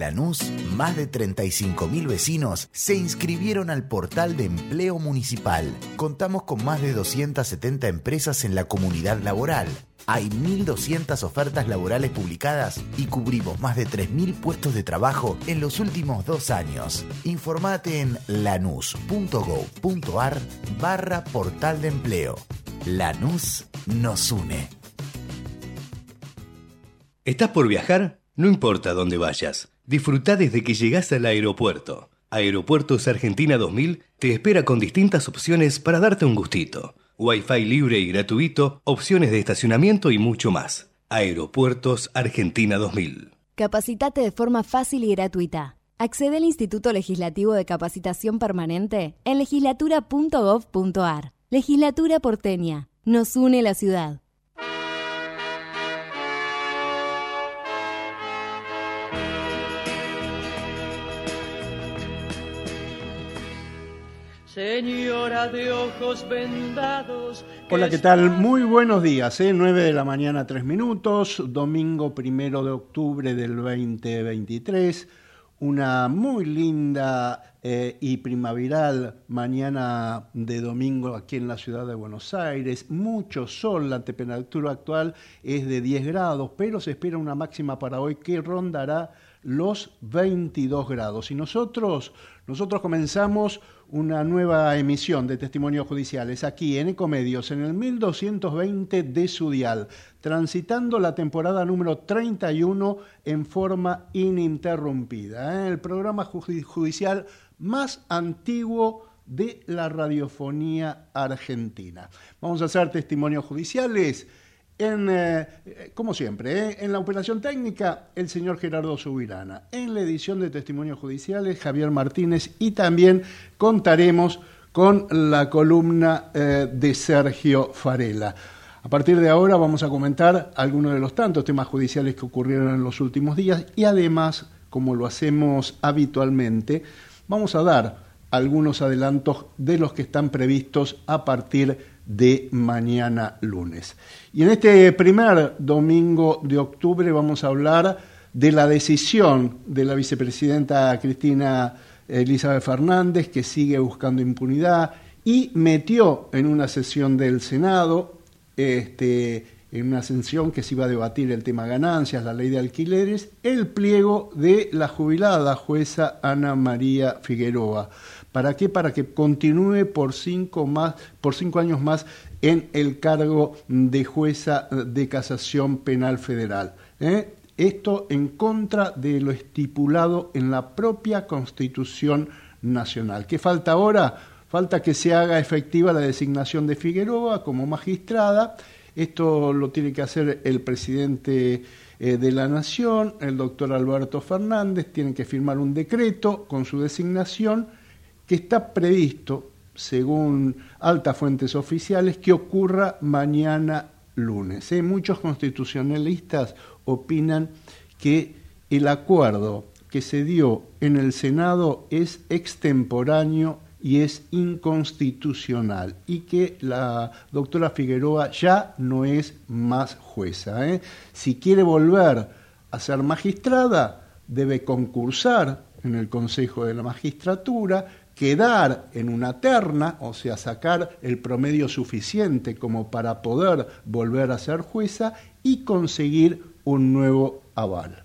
Lanús, más de 35.000 vecinos se inscribieron al portal de empleo municipal. Contamos con más de 270 empresas en la comunidad laboral. Hay 1.200 ofertas laborales publicadas y cubrimos más de 3.000 puestos de trabajo en los últimos dos años. Informate en lanús.gov.ar barra portal de empleo. Lanús nos une. ¿Estás por viajar? No importa dónde vayas, disfruta desde que llegas al aeropuerto. Aeropuertos Argentina 2000 te espera con distintas opciones para darte un gustito. Wi-Fi libre y gratuito, opciones de estacionamiento y mucho más. Aeropuertos Argentina 2000. Capacitate de forma fácil y gratuita. Accede al Instituto Legislativo de Capacitación Permanente en legislatura.gov.ar. Legislatura porteña. Nos une la ciudad. Señora de ojos vendados. Hola, ¿qué tal? Muy buenos días, ¿eh? 9 de la mañana, 3 minutos, domingo primero de octubre del 2023. Una muy linda eh, y primaveral mañana de domingo aquí en la ciudad de Buenos Aires. Mucho sol, la temperatura actual es de 10 grados, pero se espera una máxima para hoy que rondará los 22 grados. Y nosotros, nosotros comenzamos una nueva emisión de testimonios judiciales aquí en Ecomedios, en el 1220 de Sudial, transitando la temporada número 31 en forma ininterrumpida. ¿eh? El programa judicial más antiguo de la radiofonía argentina. Vamos a hacer testimonios judiciales en, eh, como siempre, eh, en la operación técnica, el señor Gerardo Subirana. En la edición de testimonios judiciales, Javier Martínez. Y también contaremos con la columna eh, de Sergio Farela. A partir de ahora vamos a comentar algunos de los tantos temas judiciales que ocurrieron en los últimos días y además, como lo hacemos habitualmente, vamos a dar algunos adelantos de los que están previstos a partir de mañana lunes. Y en este primer domingo de octubre vamos a hablar de la decisión de la vicepresidenta Cristina Elizabeth Fernández, que sigue buscando impunidad y metió en una sesión del Senado, este, en una sesión que se iba a debatir el tema ganancias, la ley de alquileres, el pliego de la jubilada jueza Ana María Figueroa. ¿Para qué? Para que continúe por cinco, más, por cinco años más en el cargo de jueza de casación penal federal. ¿eh? Esto en contra de lo estipulado en la propia Constitución Nacional. ¿Qué falta ahora? Falta que se haga efectiva la designación de Figueroa como magistrada. Esto lo tiene que hacer el presidente eh, de la Nación, el doctor Alberto Fernández. Tiene que firmar un decreto con su designación que está previsto, según altas fuentes oficiales, que ocurra mañana lunes. ¿eh? Muchos constitucionalistas opinan que el acuerdo que se dio en el Senado es extemporáneo y es inconstitucional y que la doctora Figueroa ya no es más jueza. ¿eh? Si quiere volver a ser magistrada, debe concursar en el Consejo de la Magistratura, quedar en una terna, o sea, sacar el promedio suficiente como para poder volver a ser jueza y conseguir un nuevo aval.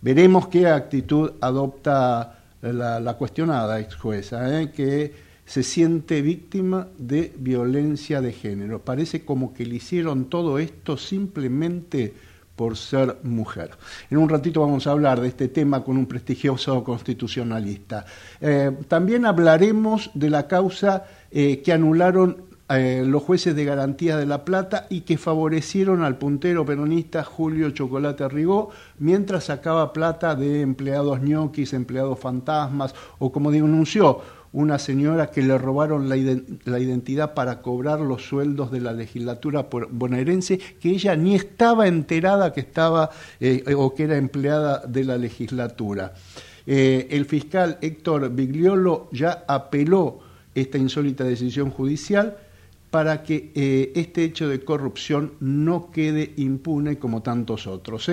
Veremos qué actitud adopta la, cuestionada ex jueza, ¿eh? que se siente víctima de violencia de género. Parece como que le hicieron todo esto simplemente por ser mujer. En un ratito vamos a hablar de este tema con un prestigioso constitucionalista. Eh, también hablaremos de la causa eh, que anularon eh, los jueces de garantía de La Plata y que favorecieron al puntero peronista Julio Chocolate Rigó mientras sacaba plata de empleados ñoquis, empleados fantasmas o como denunció una señora que le robaron la, identidad para cobrar los sueldos de la legislatura bonaerense, que ella ni estaba enterada que estaba eh, o que era empleada de la legislatura. Eh, el fiscal Héctor Bigliolo ya apeló esta insólita decisión judicial para que eh, este hecho de corrupción no quede impune como tantos otros.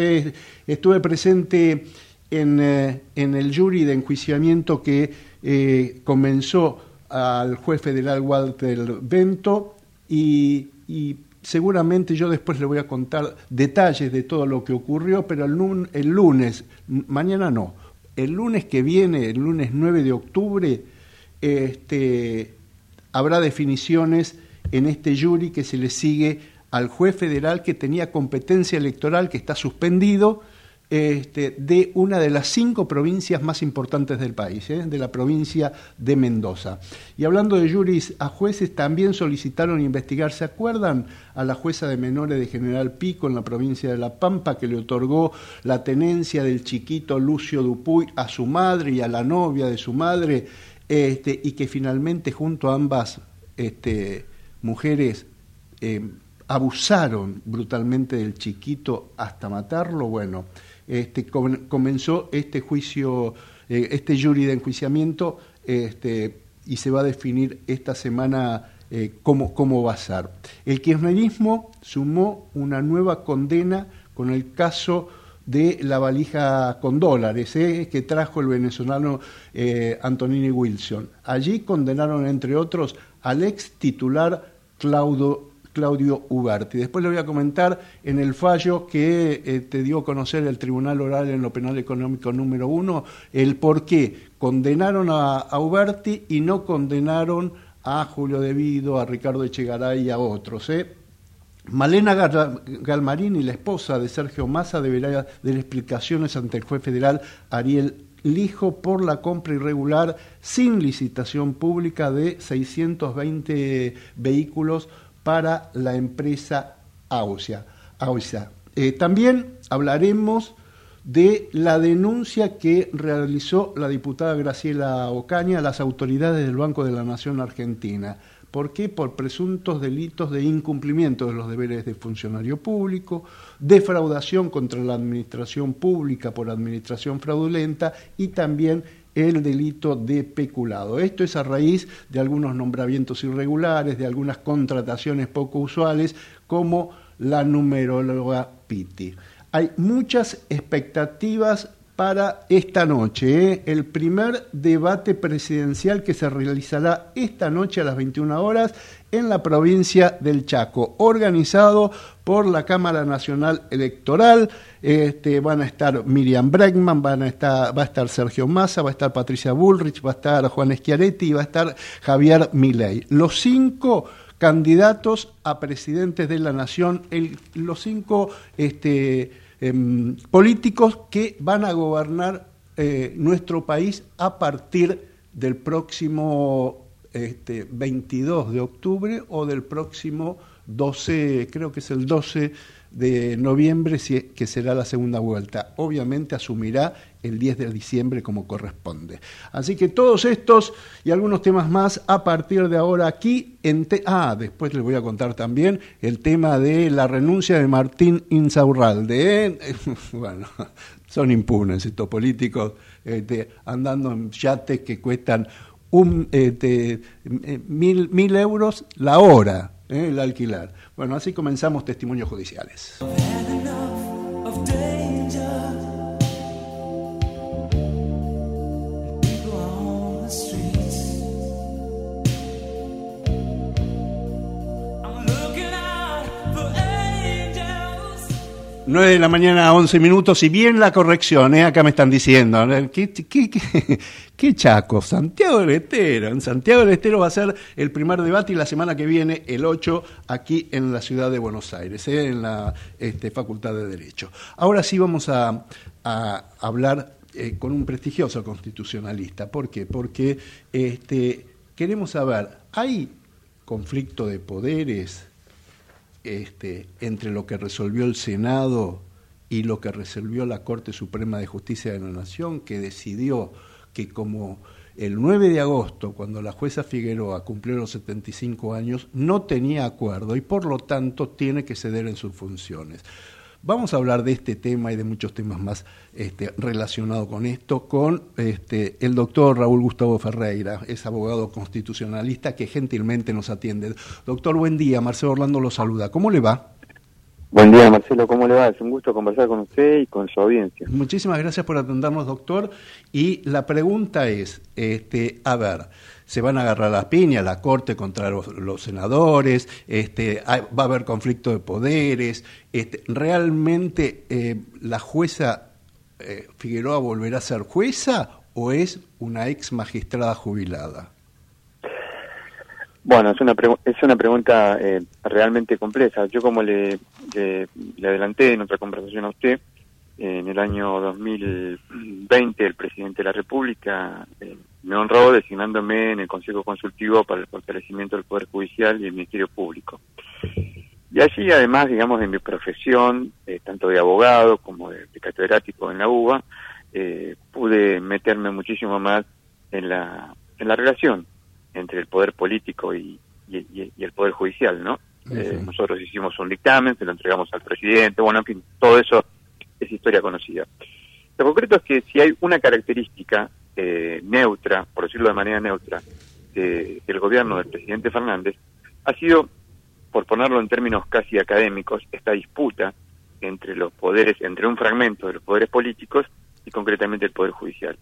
estuve presente en, en, el jury de enjuiciamiento que eh, comenzó al juez federal Walter Bento y, seguramente yo después le voy a contar detalles de todo lo que ocurrió, pero el, el lunes, mañana no, el lunes que viene, el lunes 9 de octubre, este, habrá definiciones en este jury que se le sigue al juez federal que tenía competencia electoral, que está suspendido, este, de una de las cinco provincias más importantes del país, ¿eh? de la provincia de Mendoza. Y hablando de juris a jueces, también solicitaron investigar, ¿se acuerdan? A la jueza de menores de General Pico en la provincia de La Pampa, que le otorgó la tenencia del chiquito Lucio Dupuy a su madre y a la novia de su madre, este, y que finalmente junto a ambas este, mujeres eh, abusaron brutalmente del chiquito hasta matarlo, bueno, este, comenzó este juicio, eh, este jury de enjuiciamiento este, y se va a definir esta semana eh, cómo, cómo va a ser. El kirchnerismo sumó una nueva condena con el caso de la valija con dólares eh, que trajo el venezolano Antonini Wilson. Allí condenaron, entre otros, al ex titular Claudio, Claudio Uberti. Después le voy a comentar en el fallo que eh, te dio a conocer el Tribunal Oral en lo Penal Económico número uno, el por qué condenaron a, Uberti y no condenaron a Julio Devido, a Ricardo Echegaray y a otros. ¿eh? Malena Galmarini, la esposa de Sergio Massa, deberá dar explicaciones ante el juez federal Ariel Lijo por la compra irregular sin licitación pública de 620 vehículos para la empresa AUSA. Eh, también hablaremos de la denuncia que realizó la diputada Graciela Ocaña a las autoridades del Banco de la Nación Argentina. ¿Por qué? Por presuntos delitos de incumplimiento de los deberes de funcionario público, defraudación contra la administración pública por administración fraudulenta y también el delito de peculado. Esto es a raíz de algunos nombramientos irregulares, de algunas contrataciones poco usuales, como la numeróloga Pitti. Hay muchas expectativas para esta noche, ¿eh? el primer debate presidencial que se realizará esta noche a las 21 horas en la provincia del Chaco, organizado por la Cámara Nacional Electoral. Este, van a estar Miriam Bregman, van a estar, va a estar Sergio Massa, va a estar Patricia Bullrich, va a estar Juan Schiaretti y va a estar Javier Milei. Los cinco candidatos a presidentes de la nación, los cinco este, em, políticos que van a gobernar eh, nuestro país a partir del próximo este, 22 de octubre o del próximo 12, creo que es el 12 de noviembre, que será la segunda vuelta. Obviamente asumirá el 10 de diciembre como corresponde. Así que todos estos y algunos temas más a partir de ahora aquí en... ah, después les voy a contar también el tema de la renuncia de Martín Insaurralde. ¿eh? bueno, son impunes estos políticos este, andando en yates que cuestan un, este, mil, mil euros la hora, ¿eh? el alquilar. Bueno, así comenzamos testimonios judiciales. 9 de la mañana, 11 minutos, y bien la corrección, ¿eh? acá me están diciendo, ¿qué, chaco? Santiago del Estero, en Santiago del Estero va a ser el primer debate y la semana que viene, el 8, aquí en la ciudad de Buenos Aires, ¿eh? en la este, Facultad de Derecho. Ahora sí vamos a, a hablar eh, con un prestigioso constitucionalista. ¿Por qué? Porque este, queremos saber, ¿hay conflicto de poderes este, entre lo que resolvió el Senado y lo que resolvió la Corte Suprema de Justicia de la Nación, que decidió que como el 9 de agosto, cuando la jueza Figueroa cumplió los 75 años, no tenía acuerdo y por lo tanto tiene que ceder en sus funciones. Vamos a hablar de este tema y de muchos temas más este, relacionados con esto con este, el doctor Raúl Gustavo Ferreira, es abogado constitucionalista que gentilmente nos atiende. Doctor, buen día, Marcelo Orlando lo saluda. ¿Cómo le va? Buen día, Marcelo, ¿cómo le va? Es un gusto conversar con usted y con su audiencia. Muchísimas gracias por atendernos, doctor. Y la pregunta es, este, a ver, se van a agarrar las piñas, la Corte contra los, senadores, este, va a haber conflicto de poderes. Este, ¿Realmente eh, la jueza eh, Figueroa volverá a ser jueza o es una ex magistrada jubilada? Bueno, es una, es una pregunta eh, realmente compleja. Yo como le, le, adelanté en otra conversación a usted, en el año 2020 el presidente de la República me honró designándome en el Consejo Consultivo para el fortalecimiento del Poder Judicial y el Ministerio Público. Y allí, además, digamos, de mi profesión, eh, tanto de abogado como de, catedrático en la UBA, eh, pude meterme muchísimo más en la, en la relación entre el poder político y, el poder judicial, ¿no? Eh, nosotros hicimos un dictamen, se lo entregamos al presidente, bueno, en fin, todo eso es historia conocida. Lo concreto es que si hay una característica eh, neutra, por decirlo de manera neutra, del gobierno del presidente Fernández, ha sido, por ponerlo en términos casi académicos, esta disputa entre los poderes, entre un fragmento de los poderes políticos y concretamente el Poder Judicial.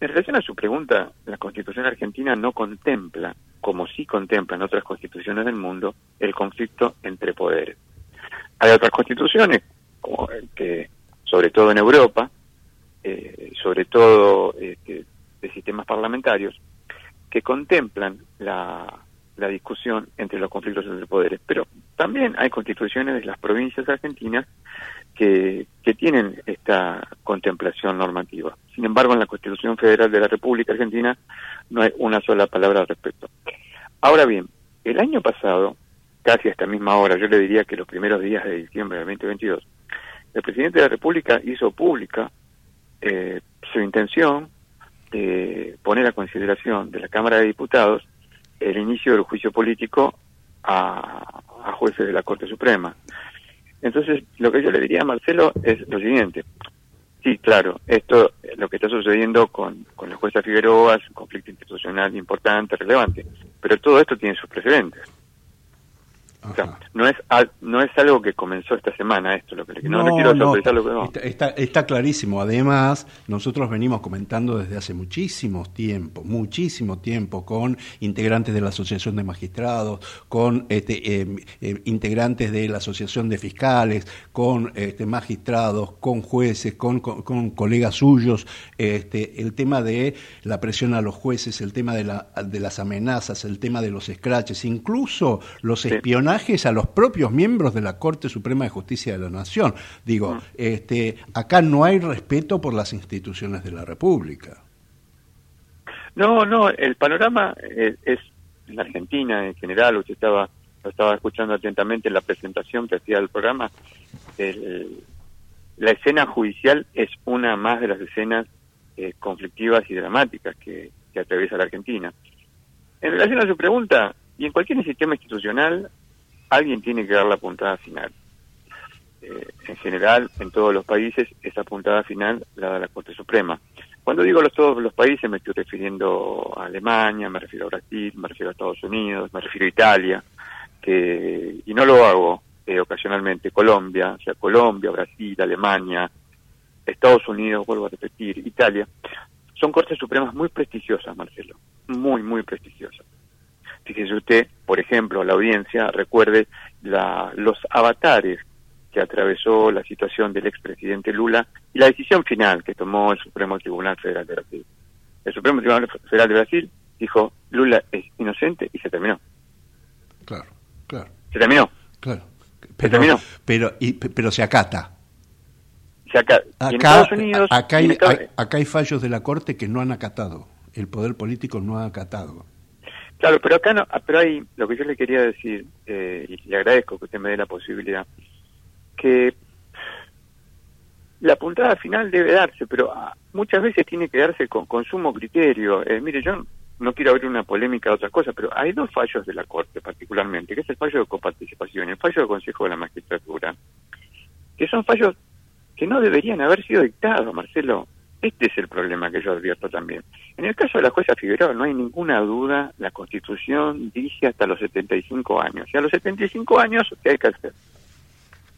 En relación a su pregunta, la Constitución argentina no contempla, como sí contemplan otras constituciones del mundo, el conflicto entre poderes. Hay otras constituciones, como que, sobre todo en Europa, eh, sobre todo este, de sistemas parlamentarios, que contemplan la, discusión entre los conflictos entre poderes. Pero también hay constituciones de las provincias argentinas que, que tienen esta contemplación normativa. Sin embargo, en la Constitución Federal de la República Argentina no hay una sola palabra al respecto. Ahora bien, el año pasado, casi a esta misma hora, yo le diría que los primeros días de diciembre del 2022, el presidente de la República hizo pública eh, su intención de poner a consideración de la Cámara de Diputados el inicio del juicio político a, jueces de la Corte Suprema. Entonces, lo que yo le diría a Marcelo es lo siguiente. Sí, claro, esto, lo que está sucediendo con, con la jueza Figueroa es un conflicto institucional importante, relevante, pero todo esto tiene sus precedentes no es no es algo que comenzó esta semana esto, lo que no, no, quiero lo que Está, está, clarísimo. Además, nosotros venimos comentando desde hace muchísimo tiempo, muchísimo tiempo, con integrantes de la Asociación de Magistrados, con este, em, em, integrantes de la Asociación de Fiscales, con este, magistrados, con jueces, con, con, colegas suyos, este, el tema de la presión a los jueces, el tema de, la, de las amenazas, el tema de los escraches, incluso los espionajes a los propios miembros de la Corte Suprema de Justicia de la Nación. Digo, mm. este, acá no hay respeto por las instituciones de la República. No, no, el panorama es, en la Argentina en general, usted estaba lo estaba escuchando atentamente en la presentación que hacía del programa, la escena judicial es una más de las escenas eh, conflictivas y dramáticas que, que atraviesa la Argentina. En relación a su pregunta, y en cualquier sistema institucional alguien tiene que dar la puntada final. Eh, en general, en todos los países, esa puntada final la da la Corte Suprema. Cuando digo los, todos los países, me estoy refiriendo a Alemania, me refiero a Brasil, me refiero a Estados Unidos, me refiero a Italia, que, y no lo hago eh, ocasionalmente, Colombia, o sea, Colombia, Brasil, Alemania, Estados Unidos, vuelvo a repetir, Italia, son Cortes Supremas muy prestigiosas, Marcelo, muy, muy prestigiosas. Fíjese usted, por ejemplo, la audiencia recuerde la, los avatares que atravesó la situación del expresidente Lula y la decisión final que tomó el Supremo Tribunal Federal de Brasil. El Supremo Tribunal Federal de Brasil dijo Lula es inocente y se terminó. Claro, claro. Se terminó. Claro. se terminó. Pero, y, pero se acata. Se en Acá, Estados Unidos, acá, Estados- hay- acá hay fallos de la Corte que no han acatado. El poder político no ha acatado. Claro, pero acá no, ah, pero hay lo que yo le quería decir, eh, y le agradezco que usted me dé la posibilidad, que la puntada final debe darse, pero ah, muchas veces tiene que darse con, con sumo criterio. Eh, mire, yo no quiero abrir una polémica de otras cosas, pero hay dos fallos de la Corte particularmente, que es el fallo de coparticipación y el fallo del Consejo de la Magistratura, que son fallos que no deberían haber sido dictados, Marcelo. Este es el problema que yo advierto también. En el caso de la jueza Figueroa no hay ninguna duda, la Constitución dice hasta los 75 años. Y a los 75 años, ¿qué hay que hacer?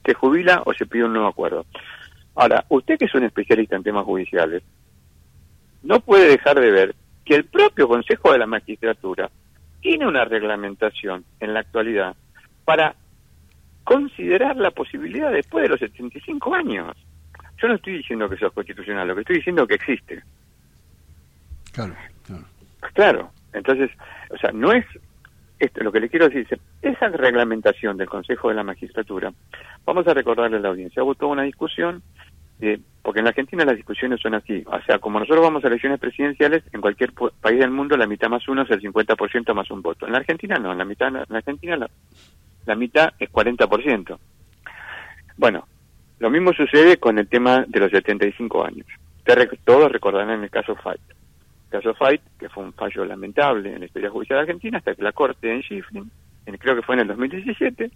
Se jubila o se pide un nuevo acuerdo. Ahora, usted que es un especialista en temas judiciales, no puede dejar de ver que el propio Consejo de la Magistratura tiene una reglamentación en la actualidad para considerar la posibilidad después de los 75 años. Yo no estoy diciendo que es constitucional, lo que estoy diciendo es que existe. Claro, claro. Claro, entonces, o sea, no es esto, lo que le quiero decir, es, esa reglamentación del Consejo de la Magistratura, vamos a recordarle a la audiencia, hubo toda una discusión, eh, porque en la Argentina las discusiones son así, o sea, como nosotros vamos a elecciones presidenciales, en cualquier país del mundo la mitad más uno es el 50% más un voto. En la Argentina no, en la mitad, en la Argentina la, la mitad es 40%. Bueno, lo mismo sucede con el tema de los 75 años. Rec- Todos recordarán el caso Fight. El caso Fight, que fue un fallo lamentable en la historia judicial argentina, hasta que la Corte en Schifrin, en- creo que fue en el 2017,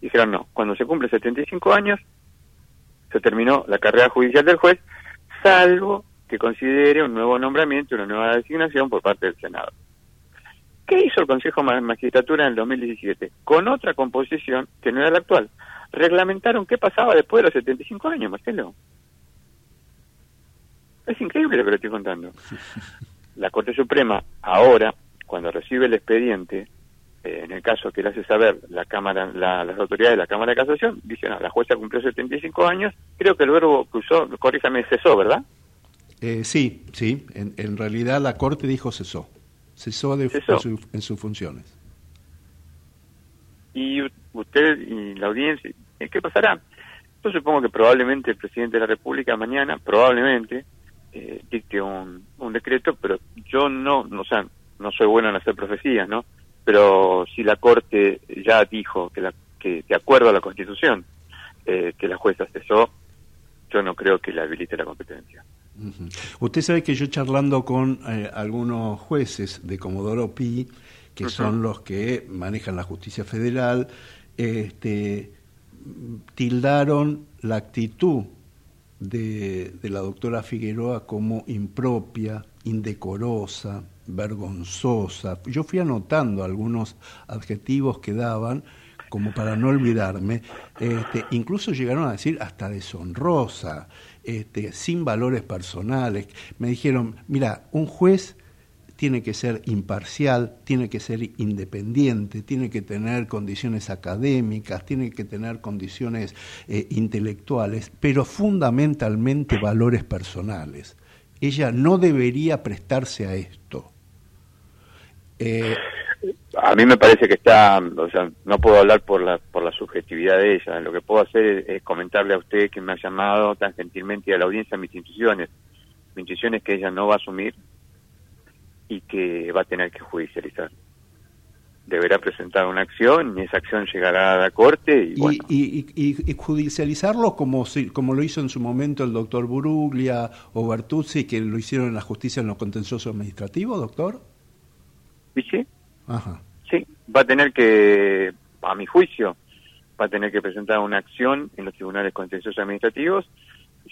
dijeron no, cuando se cumple 75 años, se terminó la carrera judicial del juez, salvo que considere un nuevo nombramiento, una nueva designación por parte del Senado. ¿Qué hizo el Consejo de Magistratura en el 2017? Con otra composición que no era la actual. Reglamentaron qué pasaba después de los 75 años, Marcelo. Es increíble lo que le estoy contando. La Corte Suprema, ahora, cuando recibe el expediente, eh, en el caso que le hace saber la cámara, la- las autoridades de la Cámara de Casación, dicen, no, la jueza cumplió 75 años, creo que el verbo que usó, corríjame, cesó, ¿verdad? Eh, sí, sí. En, en realidad la Corte dijo cesó. Cesó, de, Cesó. En, su- en sus funciones. y usted y la audiencia, ¿eh, ¿qué pasará? Yo supongo que probablemente el presidente de la República mañana, probablemente, eh, dicte un, un decreto, pero yo no, no, o sea, no soy bueno en hacer profecías, ¿no? Pero si la Corte ya dijo que, la, que de acuerdo a la Constitución, eh, que la jueza cesó, yo no creo que le habilite la competencia. Usted sabe que yo charlando con eh, algunos jueces de Comodoro Pi, que son los que manejan la justicia federal, este, tildaron la actitud de, de la doctora Figueroa como impropia, indecorosa, vergonzosa. Yo fui anotando algunos adjetivos que daban como para no olvidarme, este, incluso llegaron a decir hasta deshonrosa, este, sin valores personales. Me dijeron, mira, un juez tiene que ser imparcial, tiene que ser independiente, tiene que tener condiciones académicas, tiene que tener condiciones eh, intelectuales, pero fundamentalmente valores personales. Ella no debería prestarse a esto. Eh, A mí me parece que está, o sea, no puedo hablar por la por la subjetividad de ella. Lo que puedo hacer es, es comentarle a usted que me ha llamado tan gentilmente y a la audiencia mis intuiciones. Mi intuición es que ella no va a asumir y que va a tener que judicializar. Deberá presentar una acción y esa acción llegará a la corte y, y, bueno, y- y- y judicializarlo como, si- como lo hizo en su momento el doctor Buruglia o Bertuzzi, que lo hicieron en la justicia en los contenciosos administrativos, doctor. ¿Y sí? Ajá. Sí, va a tener que, a mi juicio, va a tener que presentar una acción en los tribunales contenciosos administrativos,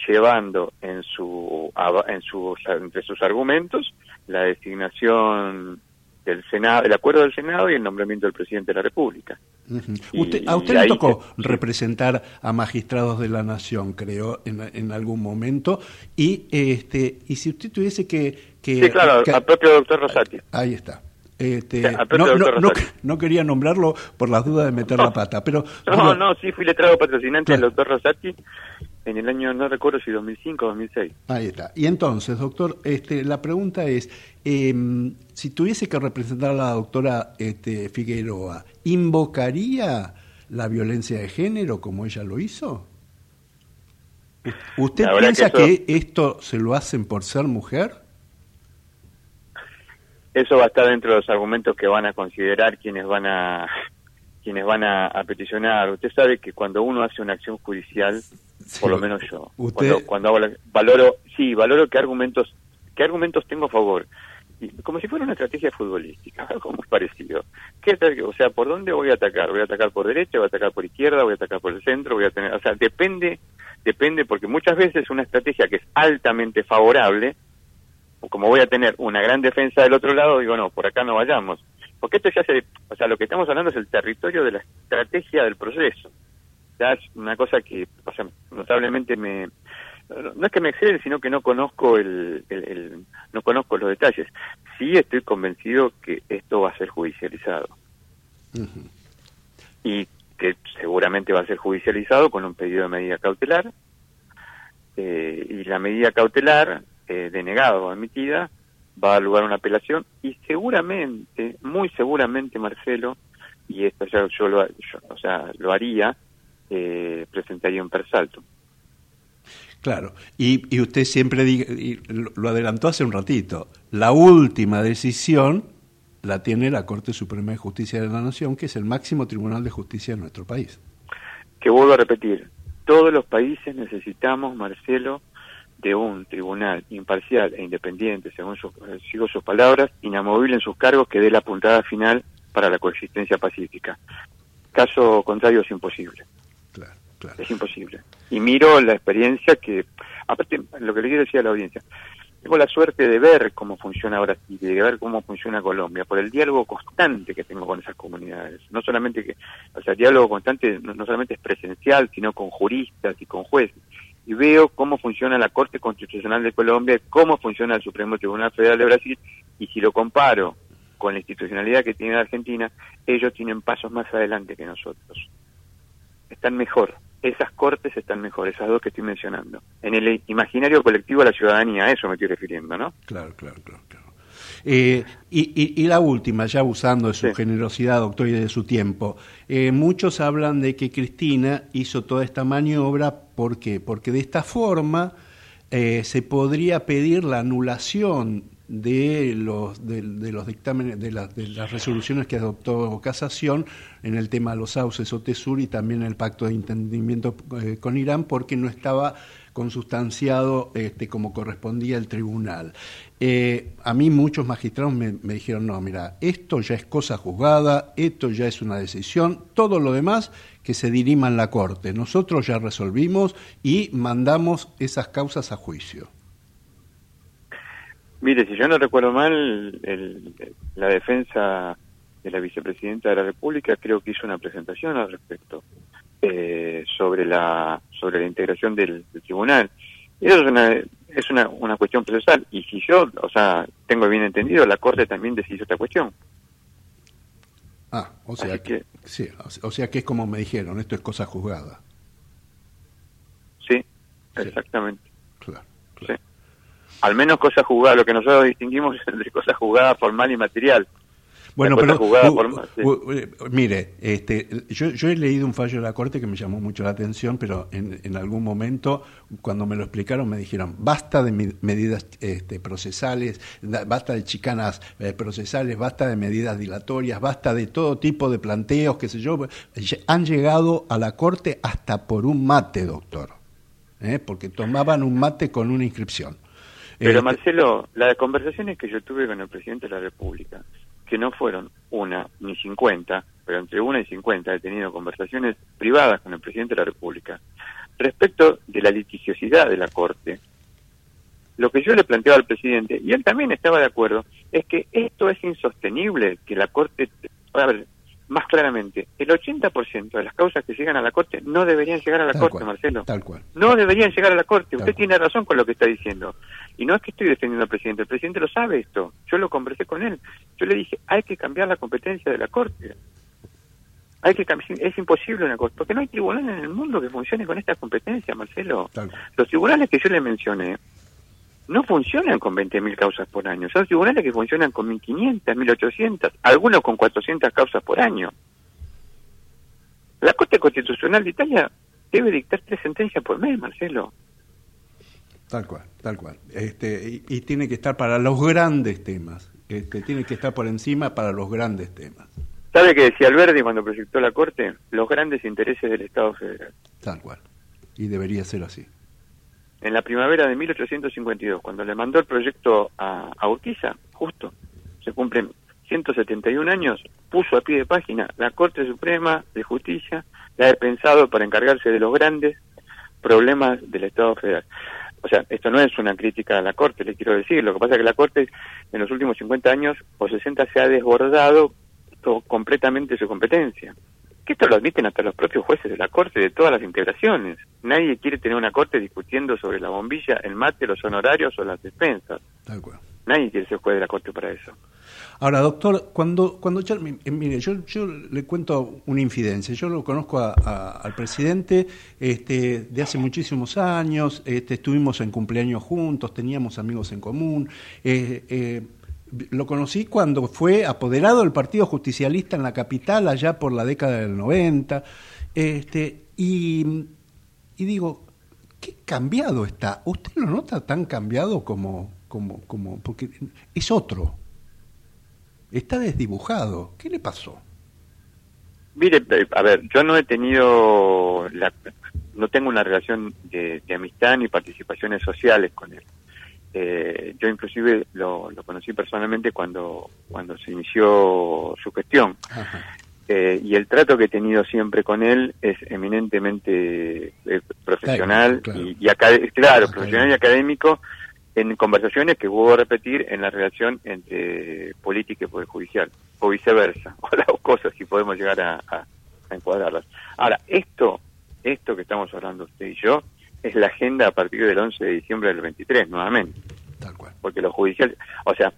llevando en su, en sus, entre sus argumentos la designación del Senado, el acuerdo del Senado y el nombramiento del presidente de la República. Ujú. Y- Usted, a usted le tocó se- representar a magistrados de la nación, creo, en, en algún momento. Y este y si usted tuviese que... que Sí, claro, que- al propio doctor Rosati. Ahí está. Este, no, no, Doctor no, Rosario. no quería nombrarlo por las dudas de meter la pata, pero No, no, sí fui letrado patrocinante Claro. del doctor Rosati en el año, no recuerdo si 2005 o 2006. Ahí está. Y entonces, doctor, este, la pregunta es, eh, si tuviese que representar a la doctora este, Figueroa, ¿invocaría la violencia de género como ella lo hizo? ¿Usted piensa que que, esto se lo hacen por ser mujer? Eso va a estar dentro de los argumentos que van a considerar quienes van a quienes van a, a peticionar. Usted sabe que cuando uno hace una acción judicial, por lo menos yo, Usted- cuando, cuando hago la- valoro, sí, valoro qué argumentos, qué argumentos tengo a favor. Y como si fuera una estrategia futbolística, algo muy parecido. ¿Qué atra- o sea, ¿por dónde voy a atacar? ¿Voy a atacar por derecha? ¿Voy a atacar por izquierda? ¿Voy a atacar por el centro? ¿Voy a tener, o sea, depende, depende, porque muchas veces una estrategia que es altamente favorable, como voy a tener una gran defensa del otro lado, digo, no, por acá no vayamos. Porque esto ya se, o sea, lo que estamos hablando es el territorio de la estrategia del proceso. Ya es una cosa que, o sea, notablemente me, no es que me excede, sino que no conozco el, el- el- no conozco los detalles. Sí estoy convencido que esto va a ser judicializado y que seguramente va a ser judicializado con un pedido de medida cautelar eh, y la medida cautelar eh, denegada o admitida va a lugar una apelación y seguramente, muy seguramente Marcelo, y esto ya yo lo, yo, o sea, lo haría, eh, presentaría un persalto. Claro, y, y usted siempre diga- y lo adelantó hace un ratito, la última decisión la tiene la Corte Suprema de Justicia de la Nación, que es el máximo tribunal de justicia de nuestro país. Que vuelvo a repetir, todos los países necesitamos, Marcelo, de un tribunal imparcial e independiente, según sus, eh, sigo sus palabras, inamovible en sus cargos, que dé la puntada final para la coexistencia pacífica. Caso contrario es imposible. Claro, claro. Es imposible. Y miro la experiencia que, aparte, lo que le quiero decir a la audiencia, tengo la suerte de ver cómo funciona Brasil, de ver cómo funciona Colombia, por el diálogo constante que tengo con esas comunidades. No solamente que, o sea, el diálogo constante no, no solamente es presencial, sino con juristas y con jueces. Y veo cómo funciona la Corte Constitucional de Colombia, cómo funciona el Supremo Tribunal Federal de Brasil, y si lo comparo con la institucionalidad que tiene la Argentina, ellos tienen pasos más adelante que nosotros están mejor. Esas cortes están mejor, esas dos que estoy mencionando. En el imaginario colectivo de la ciudadanía, a eso me estoy refiriendo, ¿no? Claro, claro, claro. claro. Eh, y, y- y la última, ya abusando de su Sí. generosidad, doctor, y de su tiempo. Eh, muchos hablan de que Cristina hizo toda esta maniobra, ¿por qué? Porque de esta forma eh, se podría pedir la anulación de los, de, los dictámenes, de, las- de las resoluciones que adoptó Casación en el tema de los sauces o Tesur y también el pacto de entendimiento eh, con Irán, porque no estaba consustanciado este, como correspondía el tribunal. Eh, a mí muchos magistrados me, me dijeron, no, mira, esto ya es cosa juzgada, esto ya es una decisión, todo lo demás que se dirima en la Corte. Nosotros ya resolvimos y mandamos esas causas a juicio. Mire, si yo no recuerdo mal, el- la defensa de la vicepresidenta de la República creo que hizo una presentación al respecto eh, sobre la sobre la integración del, del tribunal. Y eso es una es una, una cuestión procesal. Y si yo, o sea, tengo bien entendido, la Corte también decidió esta cuestión. Ah, o sea que, que- sí, o sea- o sea que es como me dijeron, esto es cosa juzgada. Sí, exactamente. Claro, Sí. Al menos cosa jugada, lo que nosotros distinguimos es entre cosa jugada formal y material. Bueno, pero jugada u- formal, sí. u- mire, este, yo, yo he leído un fallo de la Corte que me llamó mucho la atención, pero en, en algún momento, cuando me lo explicaron, me dijeron, basta de mi- medidas este, procesales, basta de chicanas eh, procesales, basta de medidas dilatorias, basta de todo tipo de planteos, qué sé yo. Han llegado a la Corte hasta por un mate, doctor, ¿eh? porque tomaban un mate con una inscripción. Pero Este, Marcelo, las conversaciones que yo tuve con el presidente de la República, que no fueron una ni cincuenta, pero entre una y cincuenta he tenido conversaciones privadas con el presidente de la República respecto de la litigiosidad de la Corte. Lo que yo le planteaba al presidente, y él también estaba de acuerdo, es que esto es insostenible, que la Corte... A ver, más claramente, el 80% de las causas que llegan a la Corte no deberían llegar a la Tal Corte, cual, Marcelo. Tal cual. No deberían llegar a la Corte. Tal Usted cual. tiene razón con lo que está diciendo. Y no es que estoy defendiendo al presidente, el presidente lo sabe esto. Yo lo conversé con él. Yo le dije, hay que cambiar la competencia de la Corte. Hay que cambiar, es imposible una Corte, porque no hay tribunal en el mundo que funcione con esta competencia, Marcelo. Los tribunales que yo le mencioné no funcionan con 20.000 causas por año. Son tribunales que funcionan con 1.500, 1.800, algunos con 400 causas por año. La Corte Constitucional de Italia debe dictar tres sentencias por mes, Marcelo. Tal cual, tal cual. Este, y, y tiene que estar para los grandes temas. Este, tiene que estar por encima para los grandes temas. ¿Sabe qué decía Alberti cuando proyectó la Corte? Los grandes intereses del Estado federal. Tal cual. Y debería ser así. En la primavera de 1852, cuando le mandó el proyecto a, a Urquiza, justo, se cumplen 171 años, puso a pie de página la Corte Suprema de Justicia, la he pensado para encargarse de los grandes problemas del Estado federal. O sea, esto no es una crítica a la Corte, le quiero decir. Lo que pasa es que la Corte en los últimos 50 años o 60 se ha desbordado completamente su competencia. Que esto lo admiten hasta los propios jueces de la Corte de todas las integraciones. Nadie quiere tener una Corte discutiendo sobre la bombilla, el mate, los honorarios o las despensas. Tal cual. Nadie quiere ser juez de la Corte para eso. Ahora, doctor, cuando, cuando yo, eh, mire, yo, yo le cuento una infidencia. Yo lo conozco a- a- al presidente este, de hace muchísimos años, este, estuvimos en cumpleaños juntos, teníamos amigos en común. eh, eh, lo conocí cuando fue apoderado del Partido Justicialista en la capital, allá por la década del 90. Este, y, digo, qué cambiado está. ¿Usted lo nota tan cambiado como, como, como, porque es otro? Está desdibujado. ¿Qué le pasó? Mire, eh, a ver, yo no he tenido, la, no tengo una relación de amistad ni participaciones sociales con él. Eh, yo inclusive lo, lo conocí personalmente cuando, cuando se inició su gestión. Eh, y el trato que he tenido siempre con él es eminentemente eh, profesional Claro, claro. y, y acad- claro, profesional y académico en conversaciones que vuelvo a repetir en la relación entre política y poder judicial o viceversa o las cosas si podemos llegar a, a- a encuadrarlas. Ahora esto, esto que estamos hablando usted y yo es la agenda a partir del 11 de diciembre del 23 nuevamente Tal cual. porque lo judicial, o sea,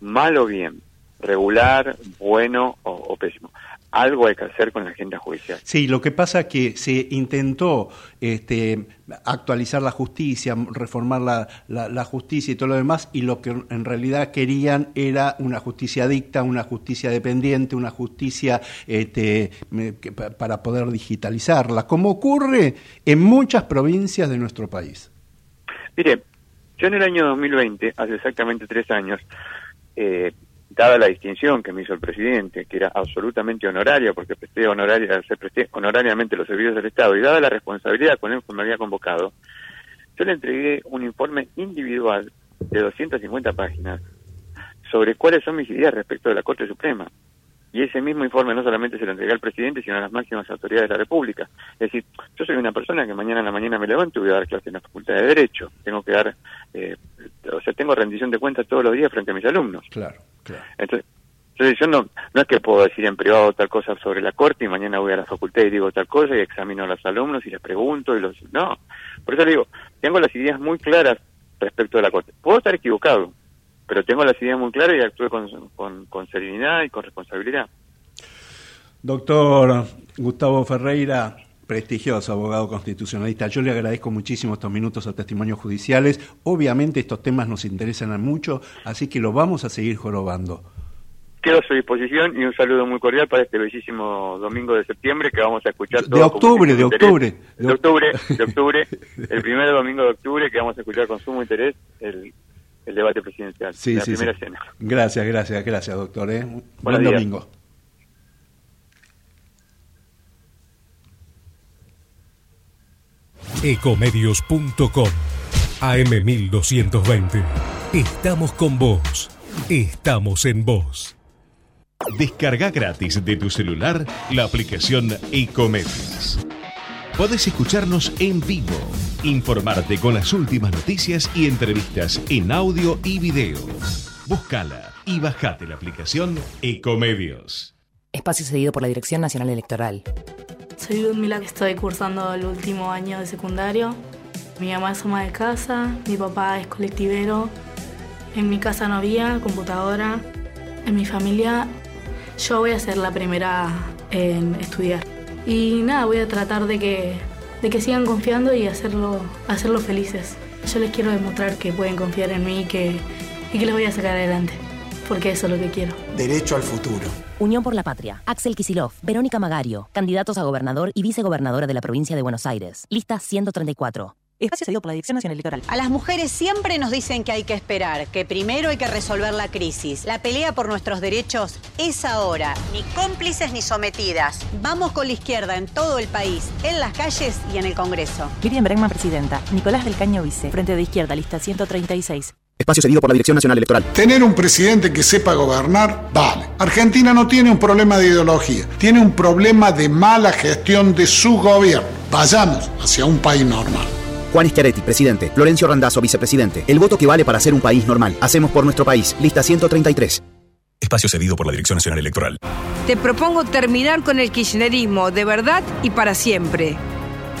mal o bien, regular, bueno o, o pésimo, algo hay que hacer con la agenda judicial. Sí, lo que pasa es que se intentó este, actualizar la justicia, reformar la, la- la justicia y todo lo demás, y lo que en realidad querían era una justicia dicta, una justicia dependiente, una justicia este, para poder digitalizarla, como ocurre en muchas provincias de nuestro país. Mire, yo en el año 2020, hace exactamente tres años, eh, dada la distinción que me hizo el presidente, que era absolutamente honoraria, porque presté, honoraria, se presté honorariamente los servicios del Estado, y dada la responsabilidad con el que me había convocado, yo le entregué un informe individual de 250 páginas sobre cuáles son mis ideas respecto de la Corte Suprema. Y ese mismo informe no solamente se lo entregué al presidente, sino a las máximas autoridades de la República. Es decir, yo soy una persona que mañana en la mañana me levanto y voy a dar clases en la Facultad de Derecho. Tengo que dar, eh, o sea, tengo rendición de cuentas todos los días frente a mis alumnos. Claro, claro. Entonces, entonces yo no, no es que puedo decir en privado tal cosa sobre la Corte y mañana voy a la facultad y digo tal cosa y examino a los alumnos y les pregunto y los... No, por eso le digo, tengo las ideas muy claras respecto de la Corte. Puedo estar equivocado, pero tengo las ideas muy claras y actúo con, con, con serenidad y con responsabilidad. Doctor Gustavo Ferreira, prestigioso abogado constitucionalista, yo le agradezco muchísimo estos minutos a testimonios judiciales. Obviamente estos temas nos interesan mucho, así que lo vamos a seguir jorobando. Quedo a su disposición y un saludo muy cordial para este bellísimo domingo de septiembre que vamos a escuchar De octubre, de octubre. De octubre, de octubre, el primer domingo de octubre que vamos a escuchar con sumo interés el, el debate presidencial, Sí, la sí, primera sí. cena. Gracias, gracias, gracias, doctor. ¿eh? Buen días. domingo. Ecomedios.com AM1220. Estamos con vos. Estamos en vos. Descarga gratis de tu celular la aplicación Ecomedios. Podés escucharnos en vivo, informarte con las últimas noticias y entrevistas en audio y video. Búscala y bajate la aplicación Ecomedios. Espacio cedido por la Dirección Nacional Electoral. Soy Ludmila, estoy cursando el último año de secundario. Mi mamá es ama de casa, mi papá es colectivero. En mi casa no había computadora. En mi familia yo voy a ser la primera en estudiar. Y nada, voy a tratar de que, de que sigan confiando y hacerlo, hacerlo felices. Yo les quiero demostrar que pueden confiar en mí que, y que los voy a sacar adelante. Porque eso es lo que quiero. Derecho al futuro. Unión por la Patria. Axel Kisilov, Verónica Magario, candidatos a gobernador y vicegobernadora de la provincia de Buenos Aires. Lista 134. Espacio cedido por la Dirección Nacional Electoral. A las mujeres siempre nos dicen que hay que esperar, que primero hay que resolver la crisis. La pelea por nuestros derechos es ahora. Ni cómplices ni sometidas. Vamos con la izquierda en todo el país, en las calles y en el Congreso. Miriam Bregman, presidenta. Nicolás del Caño, vice. Frente de Izquierda, lista 136. Espacio cedido por la Dirección Nacional Electoral. Tener un presidente que sepa gobernar, vale. Argentina no tiene un problema de ideología, tiene un problema de mala gestión de su gobierno. Vayamos hacia un país normal. Juan Schiaretti, presidente. Florencio Randazzo, vicepresidente. El voto que vale para ser un país normal. Hacemos por nuestro país. Lista 133. Espacio cedido por la Dirección Nacional Electoral. Te propongo terminar con el kirchnerismo de verdad y para siempre.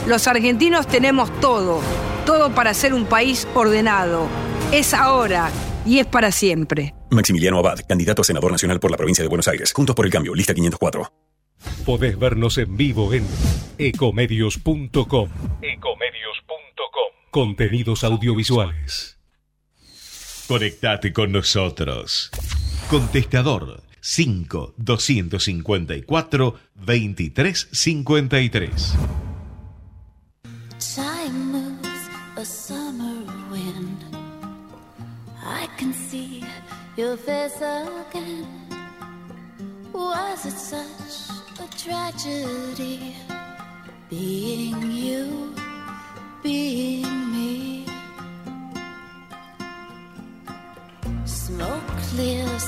Los argentinos tenemos todo, todo para ser un país ordenado. Es ahora y es para siempre. Maximiliano Abad, candidato a senador nacional por la provincia de Buenos Aires. Juntos por el cambio, lista 504. Podés vernos en vivo en ecomedios.com. Contenidos audiovisuales. Conectate con nosotros. Contestador 5 254 2353. Time moves your face again. Was it such a tragedy.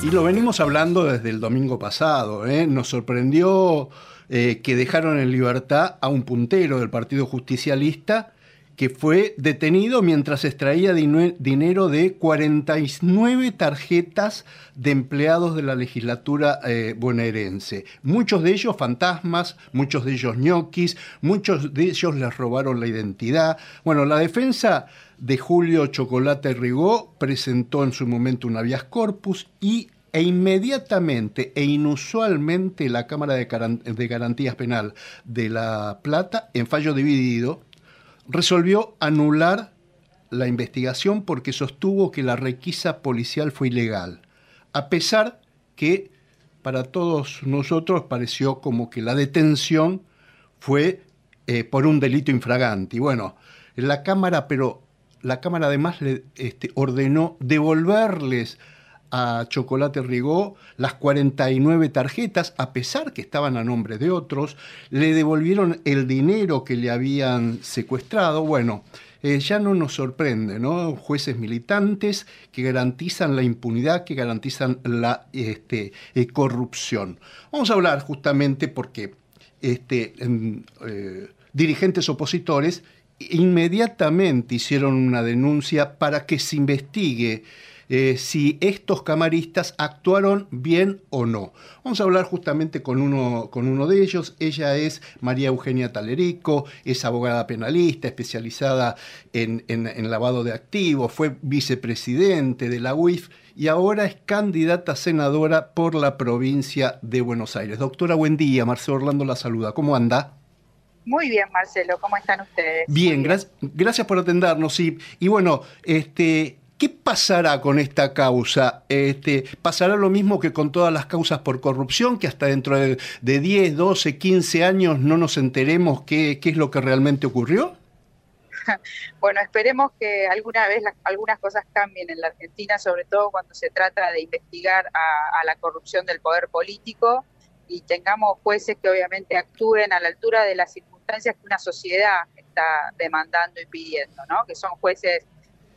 Y lo venimos hablando desde el domingo pasado. ¿eh? Nos sorprendió eh, que dejaron en libertad a un puntero del Partido Justicialista que fue detenido mientras extraía dinero de 49 tarjetas de empleados de la legislatura eh, bonaerense. Muchos de ellos fantasmas, muchos de ellos ñoquis, muchos de ellos les robaron la identidad. Bueno, la defensa de Julio Chocolate Rigó presentó en su momento un habeas corpus y e inmediatamente e inusualmente la Cámara de Garantías Penal de La Plata, en fallo dividido, resolvió anular la investigación porque sostuvo que la requisa policial fue ilegal, a pesar que para todos nosotros pareció como que la detención fue eh, por un delito infragante. Y bueno, la Cámara, pero la Cámara además le este, ordenó devolverles a Chocolate Rigó las 49 tarjetas, a pesar que estaban a nombre de otros, le devolvieron el dinero que le habían secuestrado. Bueno, eh, ya no nos sorprende, ¿no? Jueces militantes que garantizan la impunidad, que garantizan la este, eh, corrupción. Vamos a hablar justamente porque este, eh, dirigentes opositores inmediatamente hicieron una denuncia para que se investigue eh, si estos camaristas actuaron bien o no. Vamos a hablar justamente con uno, con uno de ellos. Ella es María Eugenia Talerico, es abogada penalista, especializada en, en- en lavado de activos, fue vicepresidente de la UIF y ahora es candidata a senadora por la provincia de Buenos Aires. Doctora, buen día. Marcelo Orlando la saluda. ¿Cómo anda? Muy bien, Marcelo, ¿cómo están ustedes? Bien, gra- gracias por atendernos. Y, y bueno, este, ¿qué pasará con esta causa? Este, ¿Pasará lo mismo que con todas las causas por corrupción, que hasta dentro de, de 10, 12, 15 años no nos enteremos qué, es lo que realmente ocurrió? Bueno, esperemos que alguna vez algunas cosas cambien en la Argentina, sobre todo cuando se trata de investigar a, a la corrupción del poder político y tengamos jueces que obviamente actúen a la altura de las circunstancias que una sociedad está demandando y pidiendo, ¿no? Que son jueces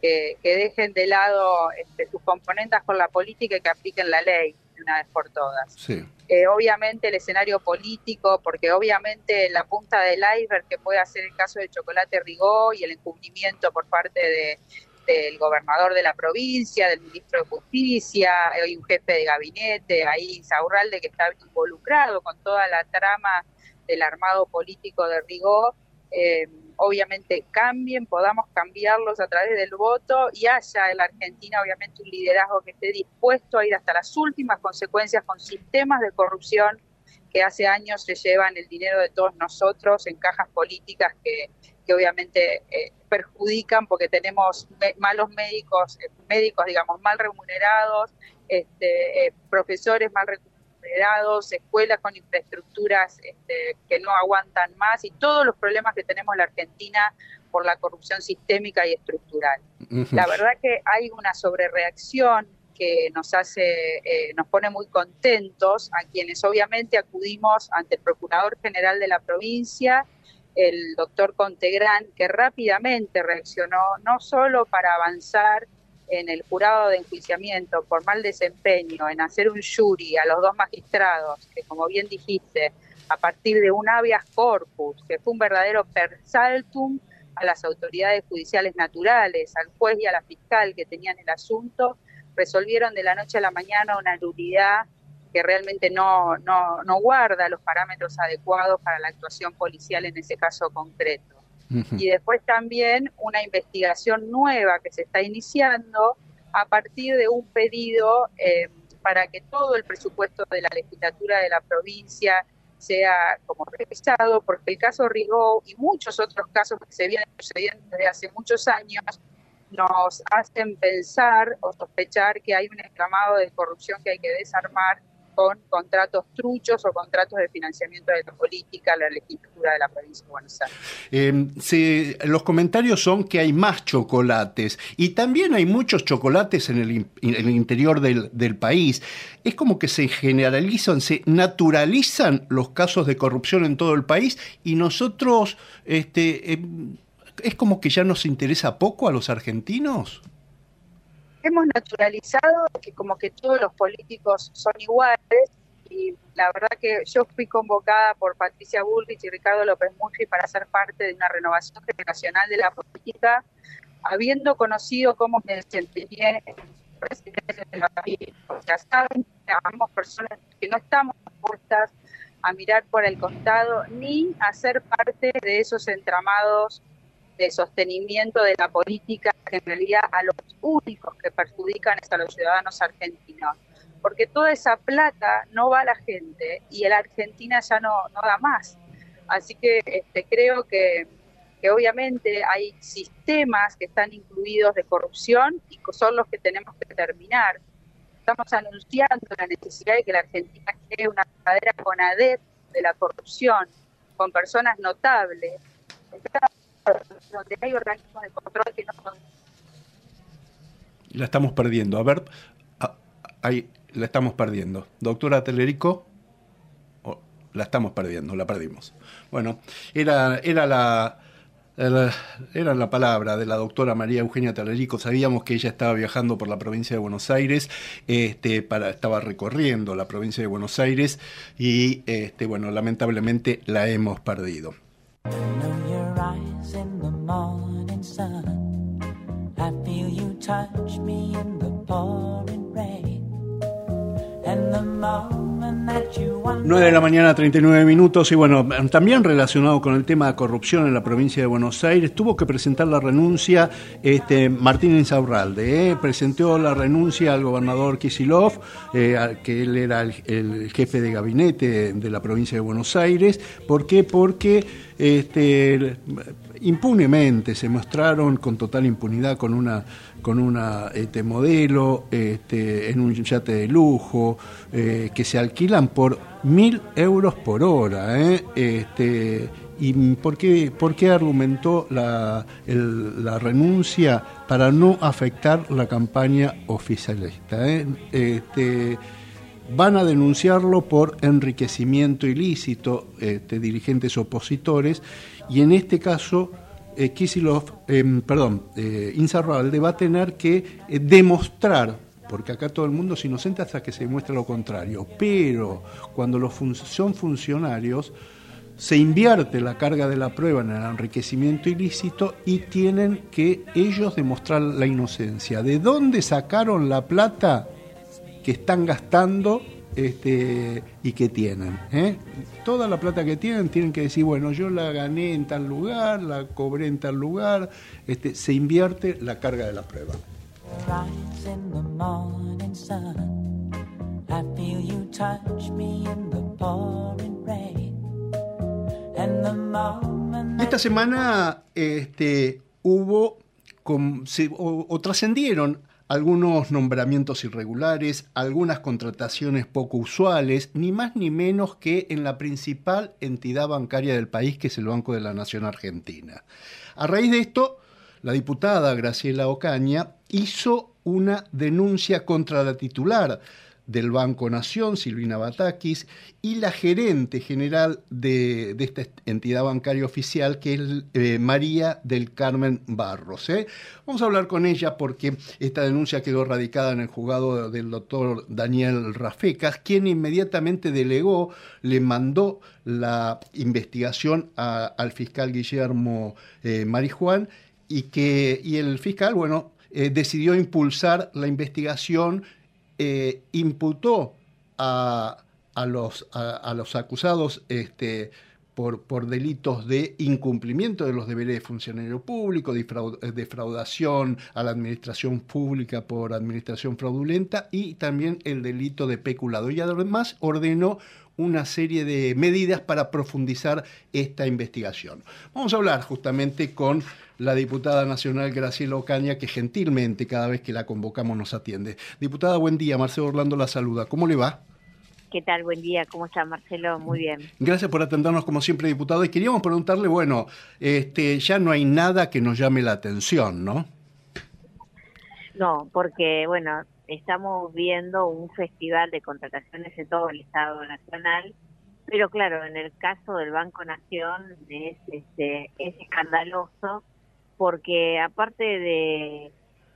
que, que dejen de lado este, sus componentes con la política y que apliquen la ley de una vez por todas. Sí. Eh, obviamente el escenario político, porque obviamente la punta del iceberg que puede hacer el caso del chocolate Rigó y el encubrimiento por parte de, del gobernador de la provincia, del ministro de Justicia, hay un jefe de gabinete, ahí Saurralde que está involucrado con toda la trama del armado político de Rigó, eh, obviamente cambien, podamos cambiarlos a través del voto y haya en la Argentina obviamente un liderazgo que esté dispuesto a ir hasta las últimas consecuencias con sistemas de corrupción que hace años se llevan el dinero de todos nosotros en cajas políticas que, que obviamente eh, perjudican porque tenemos malos médicos, eh, médicos digamos mal remunerados, este, eh, profesores mal remunerados, escuelas con infraestructuras este, que no aguantan más y todos los problemas que tenemos en la Argentina por la corrupción sistémica y estructural. La verdad que hay una sobrereacción que nos hace, eh, nos pone muy contentos a quienes obviamente acudimos ante el Procurador General de la provincia, el doctor Contegrán, que rápidamente reaccionó no solo para avanzar en el jurado de enjuiciamiento por mal desempeño, en hacer un jury a los dos magistrados, que como bien dijiste, a partir de un habeas corpus, que fue un verdadero persaltum a las autoridades judiciales naturales, al juez y a la fiscal que tenían el asunto, resolvieron de la noche a la mañana una nulidad que realmente no, no, no guarda los parámetros adecuados para la actuación policial en ese caso concreto. Y después también una investigación nueva que se está iniciando a partir de un pedido eh, para que todo el presupuesto de la legislatura de la provincia sea como revisado, porque el caso Rigó y muchos otros casos que se vienen sucediendo desde hace muchos años nos hacen pensar o sospechar que hay un entramado de corrupción que hay que desarmar con contratos truchos o contratos de financiamiento de la política, la legislatura de la provincia de Buenos Aires. Eh, los comentarios son que hay más chocolates y también hay muchos chocolates en el, interior del, país. Es como que se generalizan, se naturalizan los casos de corrupción en todo el país y nosotros... Este, eh, es como que ya nos interesa poco a los argentinos? Hemos naturalizado que como que todos los políticos son iguales y la verdad que yo fui convocada por Patricia Bullrich y Ricardo López Murphy para ser parte de una renovación generacional de la política, habiendo conocido cómo me desempeñé en presidencia de la O sea, saben amamos personas que no estamos dispuestas a mirar por el costado ni a ser parte de esos entramados de sostenimiento de la política que en realidad a los únicos que perjudican es a los ciudadanos argentinos. Porque toda esa plata no va a la gente y la Argentina ya no, no da más. Así que este, creo que, que obviamente hay sistemas que están incluidos de corrupción y son los que tenemos que terminar. Estamos anunciando la necesidad de que la Argentina cree una verdadera CONADEP de la corrupción, con personas notables donde hay organismos de control que no son... La estamos perdiendo. A ver, ahí la estamos perdiendo. Doctora Telerico, oh, la estamos perdiendo, la perdimos. Bueno, era, era la... Era, la palabra de la doctora María Eugenia Telerico. Sabíamos que ella estaba viajando por la provincia de Buenos Aires, este, para, estaba recorriendo la provincia de Buenos Aires y, este, bueno, lamentablemente la hemos perdido. In the morning sun. I feel you touch me in the pouring rain. And the moment that you 9 de la mañana, 39 minutos. Y bueno, también relacionado con el tema de corrupción en la provincia de Buenos Aires, tuvo que presentar la renuncia este, Martín Insaurralde. ¿eh? Presentó la renuncia al gobernador Kisilov, eh, que él era el, el, jefe de gabinete de la provincia de Buenos Aires. ¿Por qué? Porque este, impunemente se mostraron con total impunidad con una con una este, modelo este, en un yate de lujo eh, que se alquilan por mil euros por hora ¿eh? este, ¿Y por qué, por qué argumentó la, la, renuncia para no afectar la campaña oficialista? ¿eh? Este, van a denunciarlo por enriquecimiento ilícito este, dirigentes opositores y en este caso eh, Kisilov, em, perdón, eh, va a tener que eh, demostrar, porque acá todo el mundo es inocente hasta que se demuestre lo contrario, pero cuando los son funcionarios se invierte la carga de la prueba en el enriquecimiento ilícito y tienen que ellos demostrar la inocencia. ¿De dónde sacaron la plata que están gastando este, y que tienen? eh? Toda la plata que tienen tienen que decir, bueno, yo la gané en tal lugar, la cobré en tal lugar, este, se invierte la carga de la prueba. Esta semana este, hubo com- se- o, o trascendieron algunos nombramientos irregulares, algunas contrataciones poco usuales, ni más ni menos que en la principal entidad bancaria del país, que es el Banco de la Nación Argentina. A raíz de esto, la diputada Graciela Ocaña hizo una denuncia contra la titular del Banco Nación, Silvina Batakis, y la gerente general de, de esta entidad bancaria oficial, que es eh, María del Carmen Barros. ¿eh? Vamos a hablar con ella porque esta denuncia quedó radicada en el juzgado del doctor Daniel Rafecas, quien inmediatamente delegó, le mandó la investigación al fiscal Guillermo eh, Marijuán y que y el fiscal, bueno, eh, decidió impulsar la investigación, eh, imputó a, a los, a, los acusados este, por, por delitos de incumplimiento de los deberes de funcionario público, eh, defraudación a la administración pública por administración fraudulenta y también el delito de peculado. Y además ordenó una serie de medidas para profundizar esta investigación. Vamos a hablar justamente con la diputada nacional Graciela Ocaña, que gentilmente cada vez que la convocamos nos atiende. Diputada, buen día. Marcelo Orlando la saluda. ¿Cómo le va? ¿Qué tal? Buen día. ¿Cómo está Marcelo? Muy bien. Gracias por atendernos como siempre, diputado. Y queríamos preguntarle, bueno, este, ya no hay nada que nos llame la atención, ¿no? No, porque, bueno, estamos viendo un festival de contrataciones en todo el Estado Nacional, pero claro, en el caso del Banco Nación es, este, es escandaloso porque aparte de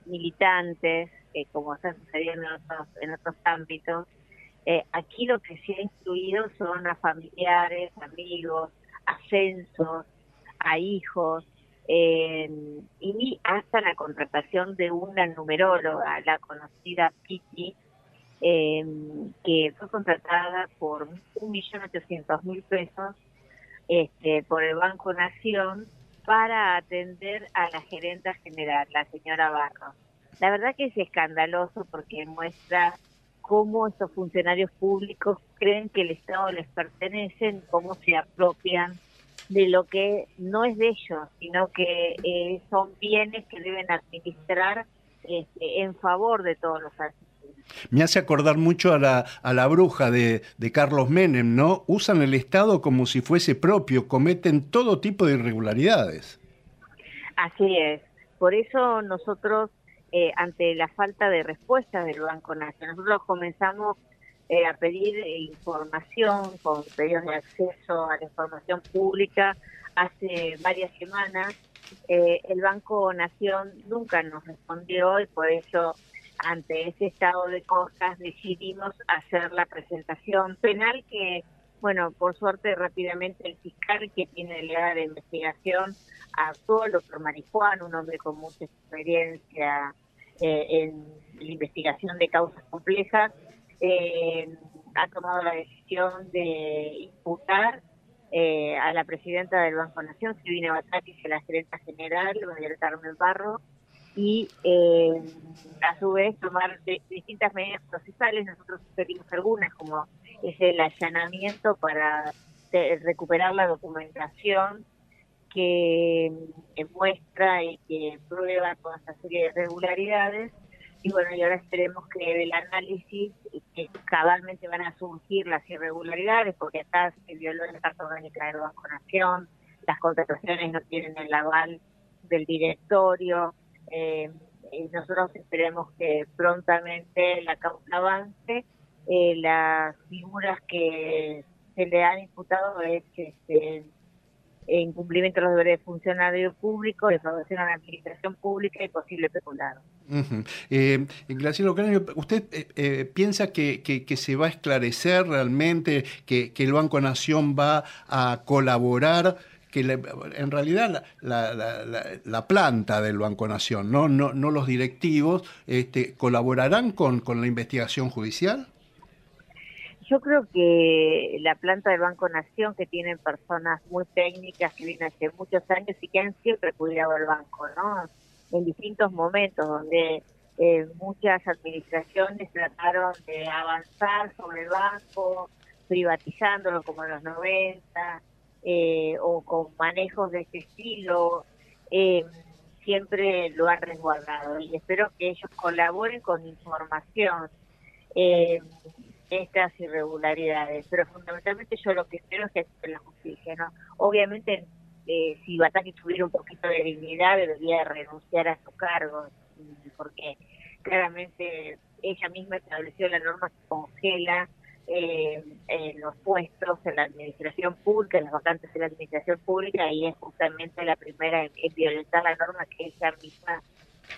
militantes, como está sucediendo en otros, en otros ámbitos, eh, aquí lo que se ha incluido son a familiares, amigos, ascensos, a hijos, eh, y hasta la contratación de una numeróloga, la conocida Kitty, eh, que fue contratada por 1.800.000 pesos este, por el Banco Nación para atender a la gerenta general, la señora Barros. La verdad que es escandaloso porque muestra cómo estos funcionarios públicos creen que el Estado les pertenece, cómo se apropian de lo que no es de ellos, sino que eh, son bienes que deben administrar este, en favor de todos los argentinos. Me hace acordar mucho a la, a la bruja de, de Carlos Menem, ¿no? Usan el Estado como si fuese propio, cometen todo tipo de irregularidades. Así es. Por eso nosotros, eh, ante la falta de respuesta del Banco Nacional, nosotros comenzamos eh, a pedir información con pedidos de acceso a la información pública hace varias semanas. Eh, el Banco Nación nunca nos respondió y por eso ante ese estado de cosas decidimos hacer la presentación penal que, bueno, por suerte rápidamente el fiscal que tiene delegada de investigación actuó, el doctor Marijuán, un hombre con mucha experiencia eh, en la investigación de causas complejas, eh, ha tomado la decisión de imputar eh, a la presidenta del Banco Nación, Silvina Batakis, y a la gerenta general, María Carmen Barro, y eh, a su vez tomar de- distintas medidas procesales. Nosotros sugerimos algunas, como es el allanamiento para eh, recuperar la documentación que eh, muestra y que prueba toda esta serie de irregularidades. Y bueno, y ahora esperemos que del análisis eh, que cabalmente van a surgir las irregularidades, porque acá se violó la Carta Orgánica del Banco Nación, las contrataciones no tienen el aval del directorio. Eh, y nosotros esperemos que prontamente la causa avance. Eh, las figuras que se le han imputado es este, incumplimiento de los deberes de funcionario público, defraudación a la administración pública y posible peculado. Ujú. Eh, Graciela ¿usted eh, eh, piensa que, que- que se va a esclarecer realmente, que, que el Banco Nación va a colaborar? Que la- en realidad la, la- la- la planta del Banco Nación, no, no, no los directivos, este, colaborarán con, con la investigación judicial? Yo creo que la planta del Banco Nación, que tienen personas muy técnicas que vienen hace muchos años y que han siempre cuidado al banco, ¿no? En distintos momentos donde eh, muchas administraciones trataron de avanzar sobre el banco, privatizándolo como en los 90, eh, o con manejos de este estilo, eh, siempre lo han resguardado y espero que ellos colaboren con información. Eh, estas irregularidades, pero fundamentalmente yo lo que espero es que se la justicia, ¿no? Obviamente, eh, si Bataki tuviera un poquito de dignidad, debería renunciar a su cargo, porque claramente ella misma estableció la norma que congela eh, en los puestos en la administración pública, en las vacantes en la administración pública, y es justamente la primera en, en violentar la norma que ella misma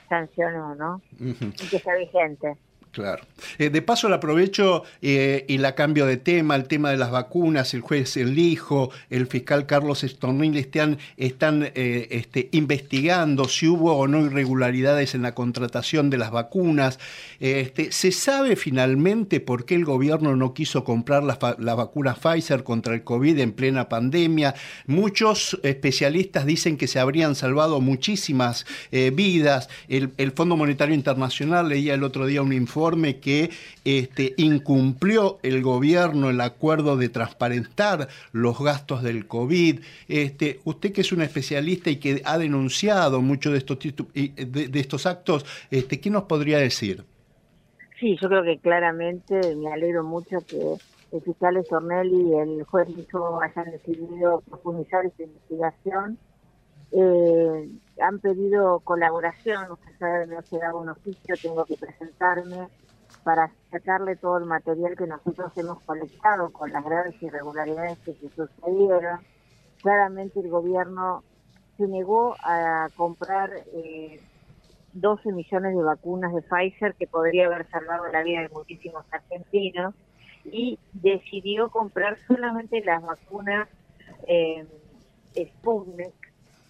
sancionó, ¿no? Y que está vigente. Claro. Eh, de paso, le aprovecho eh, y la cambio de tema, el tema de las vacunas, el juez El Hijo, el fiscal Carlos Estornil están, están eh, este, investigando si hubo o no irregularidades en la contratación de las vacunas. Este, ¿Se sabe finalmente por qué el gobierno no quiso comprar la, fa- la vacuna Pfizer contra el COVID en plena pandemia? Muchos especialistas dicen que se habrían salvado muchísimas vidas. El, el Fondo Monetario Internacional leía el otro día un informe que este, incumplió el gobierno el acuerdo de transparentar los gastos del COVID. Este, usted que es un especialista y que ha denunciado muchos de estos, de, de estos actos, este, ¿qué nos podría decir? Sí, yo creo que claramente me alegro mucho que el fiscal Sornelli y el juez Lijo hayan decidido profundizar esta investigación. Eh, han pedido colaboración, usted sabe, me ha llegado un oficio, tengo que presentarme para sacarle todo el material que nosotros hemos colectado con las graves irregularidades que se sucedieron. Claramente el gobierno se negó a comprar eh, 12 millones de vacunas de Pfizer que podría haber salvado la vida de muchísimos argentinos y decidió comprar solamente las vacunas eh, Sputnik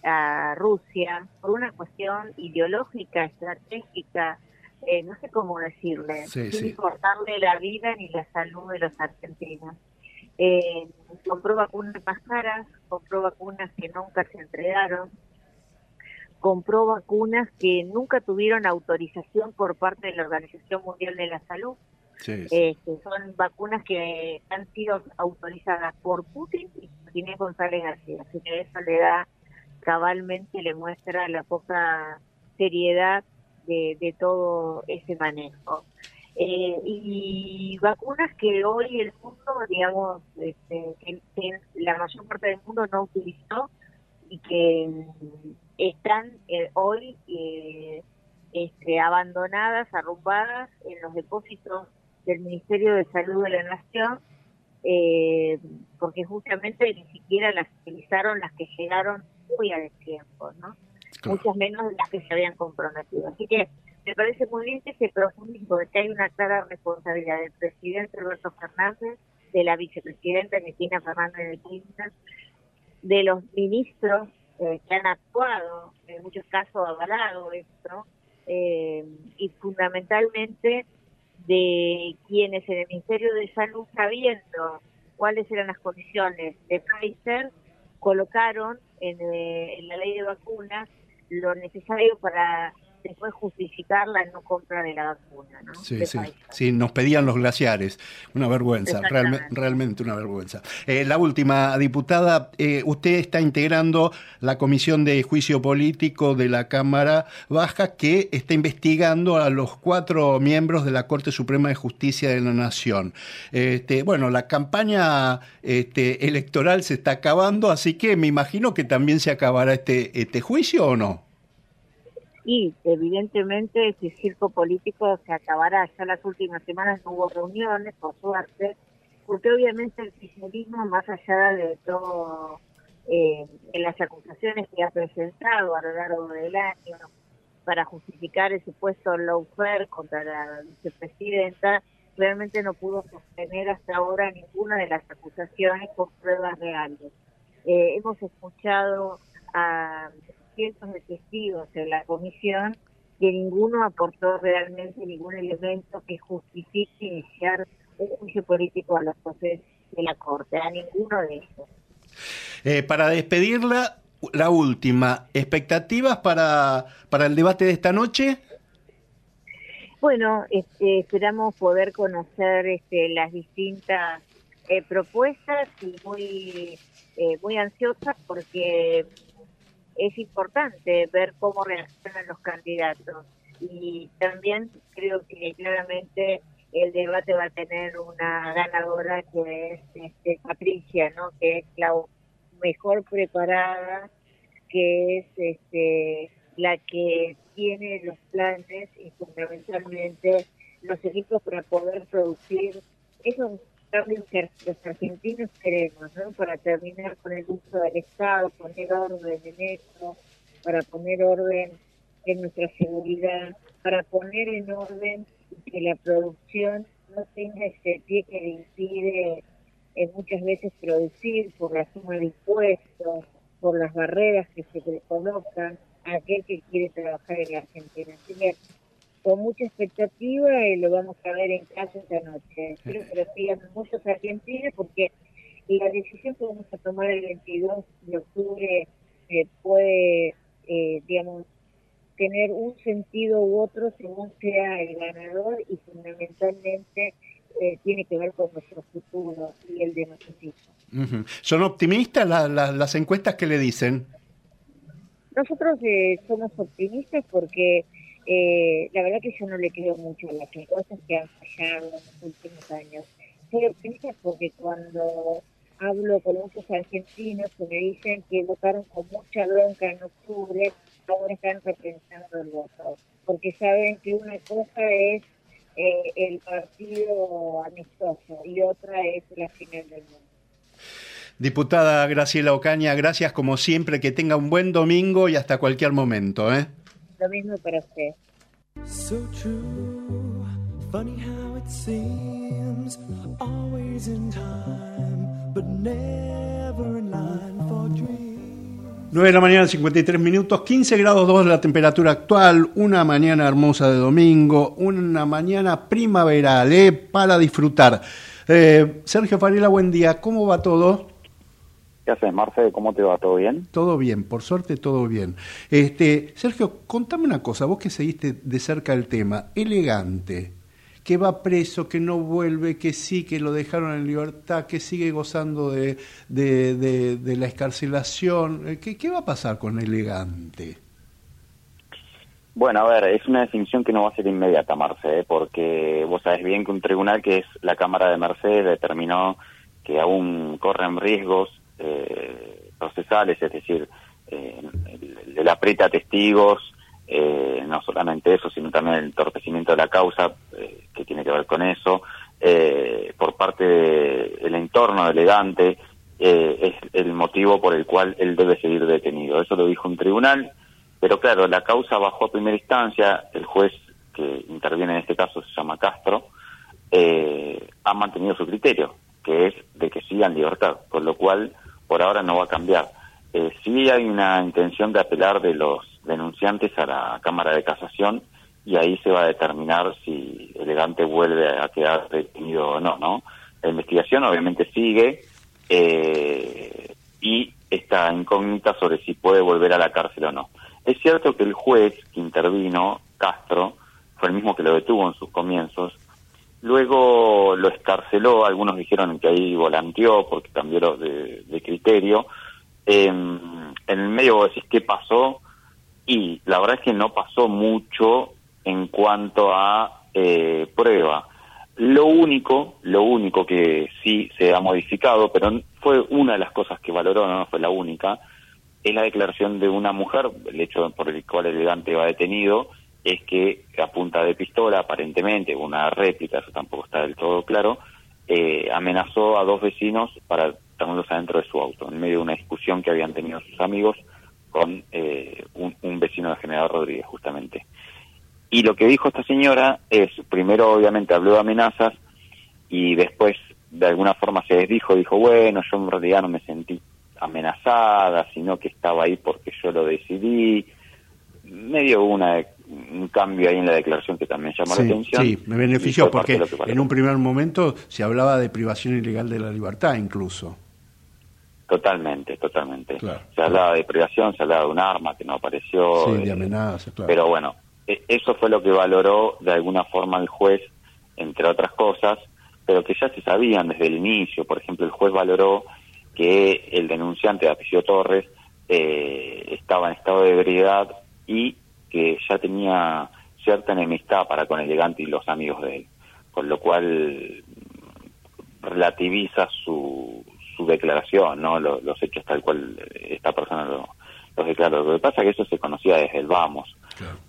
a Rusia por una cuestión ideológica, estratégica, eh, no sé cómo decirle, Sí, sin sí. importarle la vida ni la salud de los argentinos. Eh, compró vacunas más caras, compró vacunas que nunca se entregaron, compró vacunas que nunca tuvieron autorización por parte de la Organización Mundial de la Salud. Sí, Este, son vacunas que han sido autorizadas por Putin y Inés González García. Así que eso le da cabalmente, le muestra la poca seriedad de, todo ese manejo. Eh, y vacunas que hoy el mundo, digamos, este, que la mayor parte del mundo no utilizó y que mm, están eh, hoy eh, este, abandonadas, arrumbadas en los depósitos del Ministerio de Salud de la Nación, eh, porque justamente ni siquiera las utilizaron las que llegaron muy a tiempo, ¿no? Muchas menos de las que se habían comprometido. Así que me parece muy bien que se profundice, porque hay una clara responsabilidad del presidente Alberto Fernández, de la vicepresidenta Cristina Fernández de Kirchner, de los ministros eh, que han actuado, en muchos casos avalado esto, eh, y fundamentalmente de quienes en el Ministerio de Salud, sabiendo cuáles eran las condiciones de Pfizer, colocaron en, eh, en la ley de vacunas lo necesario para después justificar la no compra de la vacuna. ¿no? Sí, De sí, sí, nos pedían los glaciares. Una vergüenza, realme- realmente una vergüenza. Eh, la última, diputada, eh, usted está integrando la Comisión de Juicio Político de la Cámara Baja que está investigando a los cuatro miembros de la Corte Suprema de Justicia de la Nación. Este, bueno, la campaña este, electoral se está acabando, así que me imagino que también se acabará este, este juicio o no. Y evidentemente ese circo político se acabará. Ya las últimas semanas no hubo reuniones, por suerte, porque obviamente el kirchnerismo, más allá de todo, eh, en las acusaciones que ha presentado a lo largo del año, para justificar el supuesto lawfare contra la vicepresidenta, realmente no pudo sostener hasta ahora ninguna de las acusaciones con pruebas reales. Eh, hemos escuchado a cientos de testigos en la comisión que ninguno aportó realmente ningún elemento que justifique iniciar un juicio político a los jueces de la Corte, a ninguno de ellos. Eh, para despedirla, la última, ¿expectativas para, para el debate de esta noche? Bueno, este, esperamos poder conocer este, las distintas eh, propuestas y muy, eh, muy ansiosas porque es importante ver cómo reaccionan los candidatos. Y también creo que claramente el debate va a tener una ganadora que es este, Patricia, ¿no? que es la mejor preparada, que es este, la que tiene los planes y fundamentalmente los equipos para poder producir esos los argentinos queremos, ¿no? para terminar con el uso del Estado, poner orden en eso, para poner orden en nuestra seguridad, para poner en orden que la producción no tenga ese pie que le impide eh, muchas veces producir por la suma de impuestos, por las barreras que se le colocan a aquel que quiere trabajar en la Argentina. Con mucha expectativa y lo vamos a ver en casa esta noche. Espero que lo sigan muchos argentinos porque la decisión que vamos a tomar el 22 de octubre eh, puede, eh, digamos, tener un sentido u otro según sea el ganador y fundamentalmente eh, tiene que ver con nuestro futuro y el de nuestros hijos. ¿Son optimistas las encuestas que le dicen? Nosotros eh, somos optimistas porque eh, la verdad que yo no le creo mucho a las encuestas que han fallado en los últimos años. Soy optimista porque cuando hablo con muchos argentinos que me dicen que votaron con mucha bronca en octubre, ahora están repensando el voto, porque saben que una cosa es eh, el partido amistoso y otra es la final del mundo. Diputada Graciela Ocaña, gracias como siempre, que tenga un buen domingo y hasta cualquier momento. ¿eh? Lo mismo para usted. So true, funny how it seems, always in time, but never in line for dreams. 9 de la mañana, 53 minutos, 15 grados 2 de la temperatura actual, una mañana hermosa de domingo, una mañana primaveral ¿eh? para disfrutar. Eh, Sergio Farila, buen día, ¿cómo va todo? ¿Qué haces, Marce? ¿Cómo te va? ¿Todo bien? Todo bien, por suerte todo bien. Este, Sergio, contame una cosa, vos que seguiste de cerca el tema, elegante que va preso, que no vuelve, que sí, que lo dejaron en libertad, que sigue gozando de, de, la escarcelación. Eh, ¿Qué, ¿Qué va a pasar con Elegante? Bueno, a ver, es una definición que no va a ser inmediata, Marce, ¿eh? porque vos sabés bien que un tribunal que es la Cámara de Mercedes determinó que aún corren riesgos eh, procesales, es decir, eh, le aprieta testigos, eh, no solamente eso, sino también el entorpecimiento de la causa, eh, que tiene que ver con eso, eh, por parte del entorno elegante, es el motivo por el cual él debe seguir detenido. Eso lo dijo un tribunal, pero claro, la causa bajó a primera instancia, el juez que interviene en este caso se llama Castro, ha mantenido su criterio, que es de que siga en libertad, con lo cual por ahora no va a cambiar. sí hay una intención de apelar de los denunciantes a la Cámara de Casación y ahí se va a determinar si Elegante vuelve a quedar detenido o no, ¿no? La investigación obviamente sigue eh, y esta incógnita sobre si puede volver a la cárcel o no. Es cierto que el juez que intervino, Castro, fue el mismo que lo detuvo en sus comienzos, luego lo escarceló, algunos dijeron que ahí volanteó porque cambió de, de criterio. en el medio vos decís qué pasó, y la verdad es que no pasó mucho en cuanto a eh, prueba. Lo único, lo único que sí se ha modificado, pero fue una de las cosas que valoró, no fue la única, es la declaración de una mujer, el hecho por el cual el elegante va detenido, es que a punta de pistola, aparentemente, una réplica, eso tampoco está del todo claro, eh, amenazó a dos vecinos para tenerlos adentro de su auto, en medio de una discusión que habían tenido sus amigos con eh, un, vecino de General Rodríguez, justamente. Y lo que dijo esta señora es, primero obviamente habló de amenazas y después de alguna forma se desdijo, dijo, bueno, yo en realidad no me sentí amenazada, sino que estaba ahí porque yo lo decidí. Medio una, un cambio ahí en la declaración que también llamó la atención. sí, me benefició porque en un primer momento se hablaba de privación ilegal de la libertad incluso. Totalmente, totalmente. Se hablaba de privación, se hablaba de un arma que no apareció. Sí, de eh, amenazas, claro. Pero bueno, e- eso fue lo que valoró de alguna forma el juez, entre otras cosas, pero que ya se sabían desde el inicio. Por ejemplo, el juez valoró que el denunciante de apellido Torres eh, estaba en estado de ebriedad y que ya tenía cierta enemistad para con Elegante y los amigos de él, con lo cual relativiza su, su declaración, no Lo- los hechos tal cual esta persona lo- los declaró. Lo que pasa es que eso se conocía desde el vamos,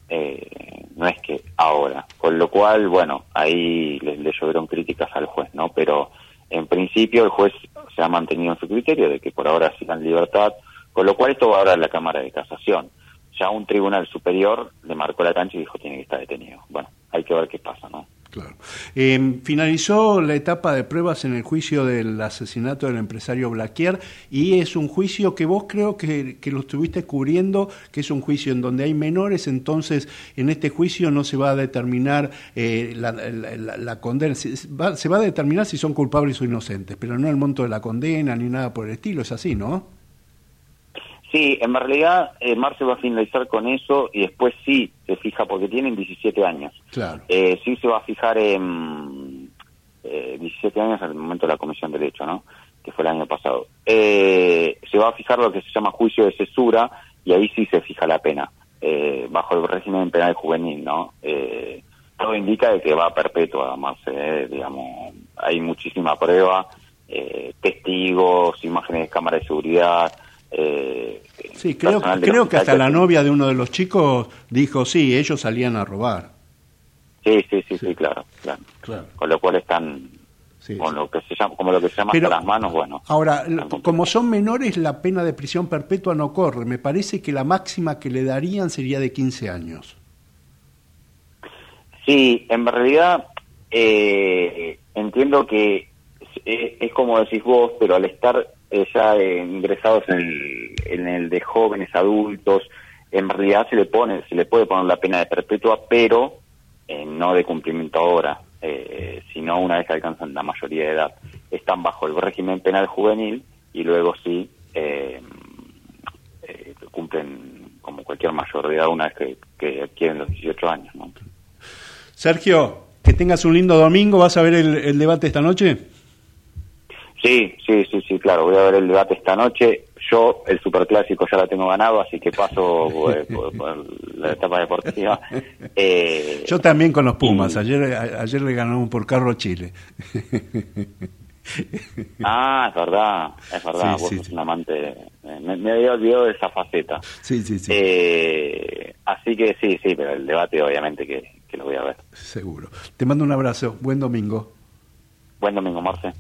eh, no es que ahora, con lo cual, bueno, ahí le, le llovieron críticas al juez, ¿no? Pero en principio el juez se ha mantenido en su criterio de que por ahora sigan libertad, con lo cual esto va ahora a la Cámara de Casación. Ya un tribunal superior le marcó la cancha y dijo tiene que estar detenido. Bueno, hay que ver qué pasa, ¿no? Eh, finalizó la etapa de pruebas en el juicio del asesinato del empresario Blaquier y es un juicio que vos creo que, que lo estuviste cubriendo, que es un juicio en donde hay menores, entonces en este juicio no se va a determinar eh, la- la condena, se va, se va a determinar si son culpables o inocentes, pero no el monto de la condena ni nada por el estilo, es así, ¿no? Sí, en realidad eh, Marce va a finalizar con eso y después sí se fija, porque tienen 17 años. Claro. Eh, sí se va a fijar en eh, 17 años al momento de la comisión de derecho, ¿no? Que fue el año pasado. Eh, se va a fijar lo que se llama juicio de cesura y ahí sí se fija la pena, eh, bajo el régimen penal juvenil, ¿no? Eh, todo indica de que va a perpetua, eh, digamos, hay muchísima prueba, eh, testigos, imágenes de cámara de seguridad. Eh, Sí, creo, creo que hasta la novia de uno de los chicos dijo, sí, ellos salían a robar. Sí, sí, sí, sí, claro, claro. Claro. Con lo cual están con lo que se llama, como lo que se llama Pero- hasta las manos, bueno. Ahora, como son menores, la pena de prisión perpetua no corre. Me parece que la máxima que le darían sería de 15 años. Sí, en realidad eh, entiendo que es, es como decís vos, pero al estar eh, ya eh, ingresados en el, de jóvenes adultos, en realidad se le pone, se le puede poner la pena de perpetua, pero eh, no de cumplimiento ahora, eh, sino una vez que alcanzan la mayoría de edad. Están bajo el régimen penal juvenil y luego sí cumplen como cualquier mayor de edad una vez que, que adquieren los 18 años. ¿no? Sergio, que tengas un lindo domingo. ¿Vas a ver el debate esta noche? Sí, sí, sí, sí, claro. Voy a ver el debate esta noche. Yo el superclásico ya la tengo ganado, así que paso eh, por, por la etapa deportiva. Eh, Yo también con los Pumas. Ayer, a- ayer le ganamos por carro a Chile. ah, es verdad, es verdad. Sí, vos sí, sos un amante. eh, Me, me había olvidado de esa faceta. Sí, sí, sí. Eh, así que sí, sí, pero el debate obviamente que, que lo voy a ver. Seguro. Te mando un abrazo. Buen domingo. Buen domingo, Marce.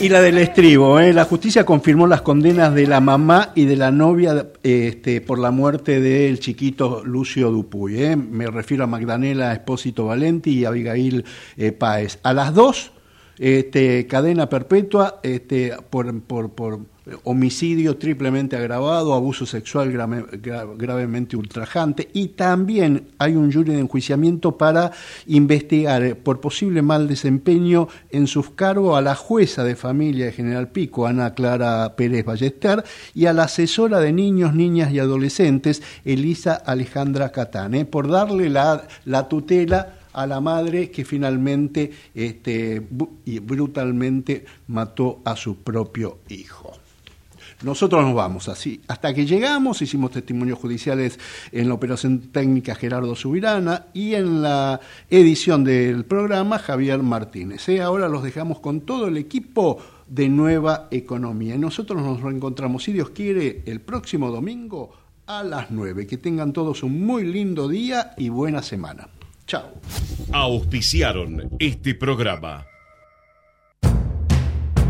Y la del estribo, ¿eh? la justicia confirmó las condenas de la mamá y de la novia este, por la muerte del chiquito Lucio Dupuy. ¿eh? Me refiero a Magdalena Espósito Valenti y Abigail eh, Páez. A las dos, este, cadena perpetua este, por, por, por homicidio triplemente agravado, abuso sexual grave- gra- gravemente ultrajante y también hay un jury de enjuiciamiento para investigar eh, por posible mal desempeño en sus cargos a la jueza de familia de General Pico, Ana Clara Pérez Ballester, y a la asesora de niños, niñas y adolescentes, Elisa Alejandra Catán, eh, por darle la, la tutela a la madre que finalmente este, y brutalmente mató a su propio hijo. Nosotros nos vamos así. Hasta que llegamos, hicimos testimonios judiciales en la operación técnica Gerardo Subirana y en la edición del programa Javier Martínez. ¿eh? Ahora los dejamos con todo el equipo de Nueva Economía. Y nosotros nos reencontramos, si Dios quiere, el próximo domingo a las 9. Que tengan todos un muy lindo día y buena semana. Chao.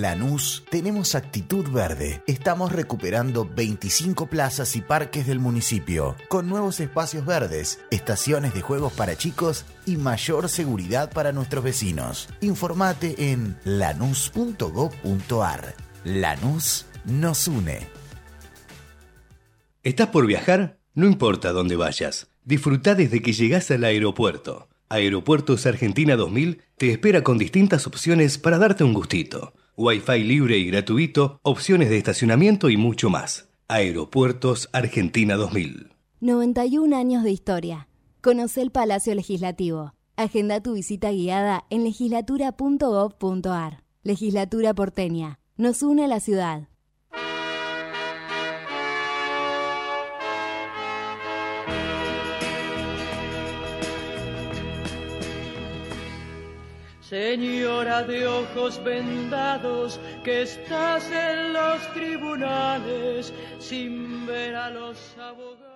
Lanús tenemos actitud verde. Estamos recuperando 25 plazas y parques del municipio, con nuevos espacios verdes, estaciones de juegos para chicos y mayor seguridad para nuestros vecinos. Informate en lanús.gov.ar. Lanús nos une. ¿Estás por viajar? No importa dónde vayas. Disfruta desde que llegás al aeropuerto. Aeropuertos Argentina 2000 te espera con distintas opciones para darte un gustito. Wi-Fi libre y gratuito, opciones de estacionamiento y mucho más. Aeropuertos Argentina 2000. 91 años de historia. Conoce el Palacio Legislativo. Agenda tu visita guiada en legislatura.gov.ar. Legislatura porteña. Nos une a la ciudad. Señora de ojos vendados, que estás en los tribunales sin ver a los abogados.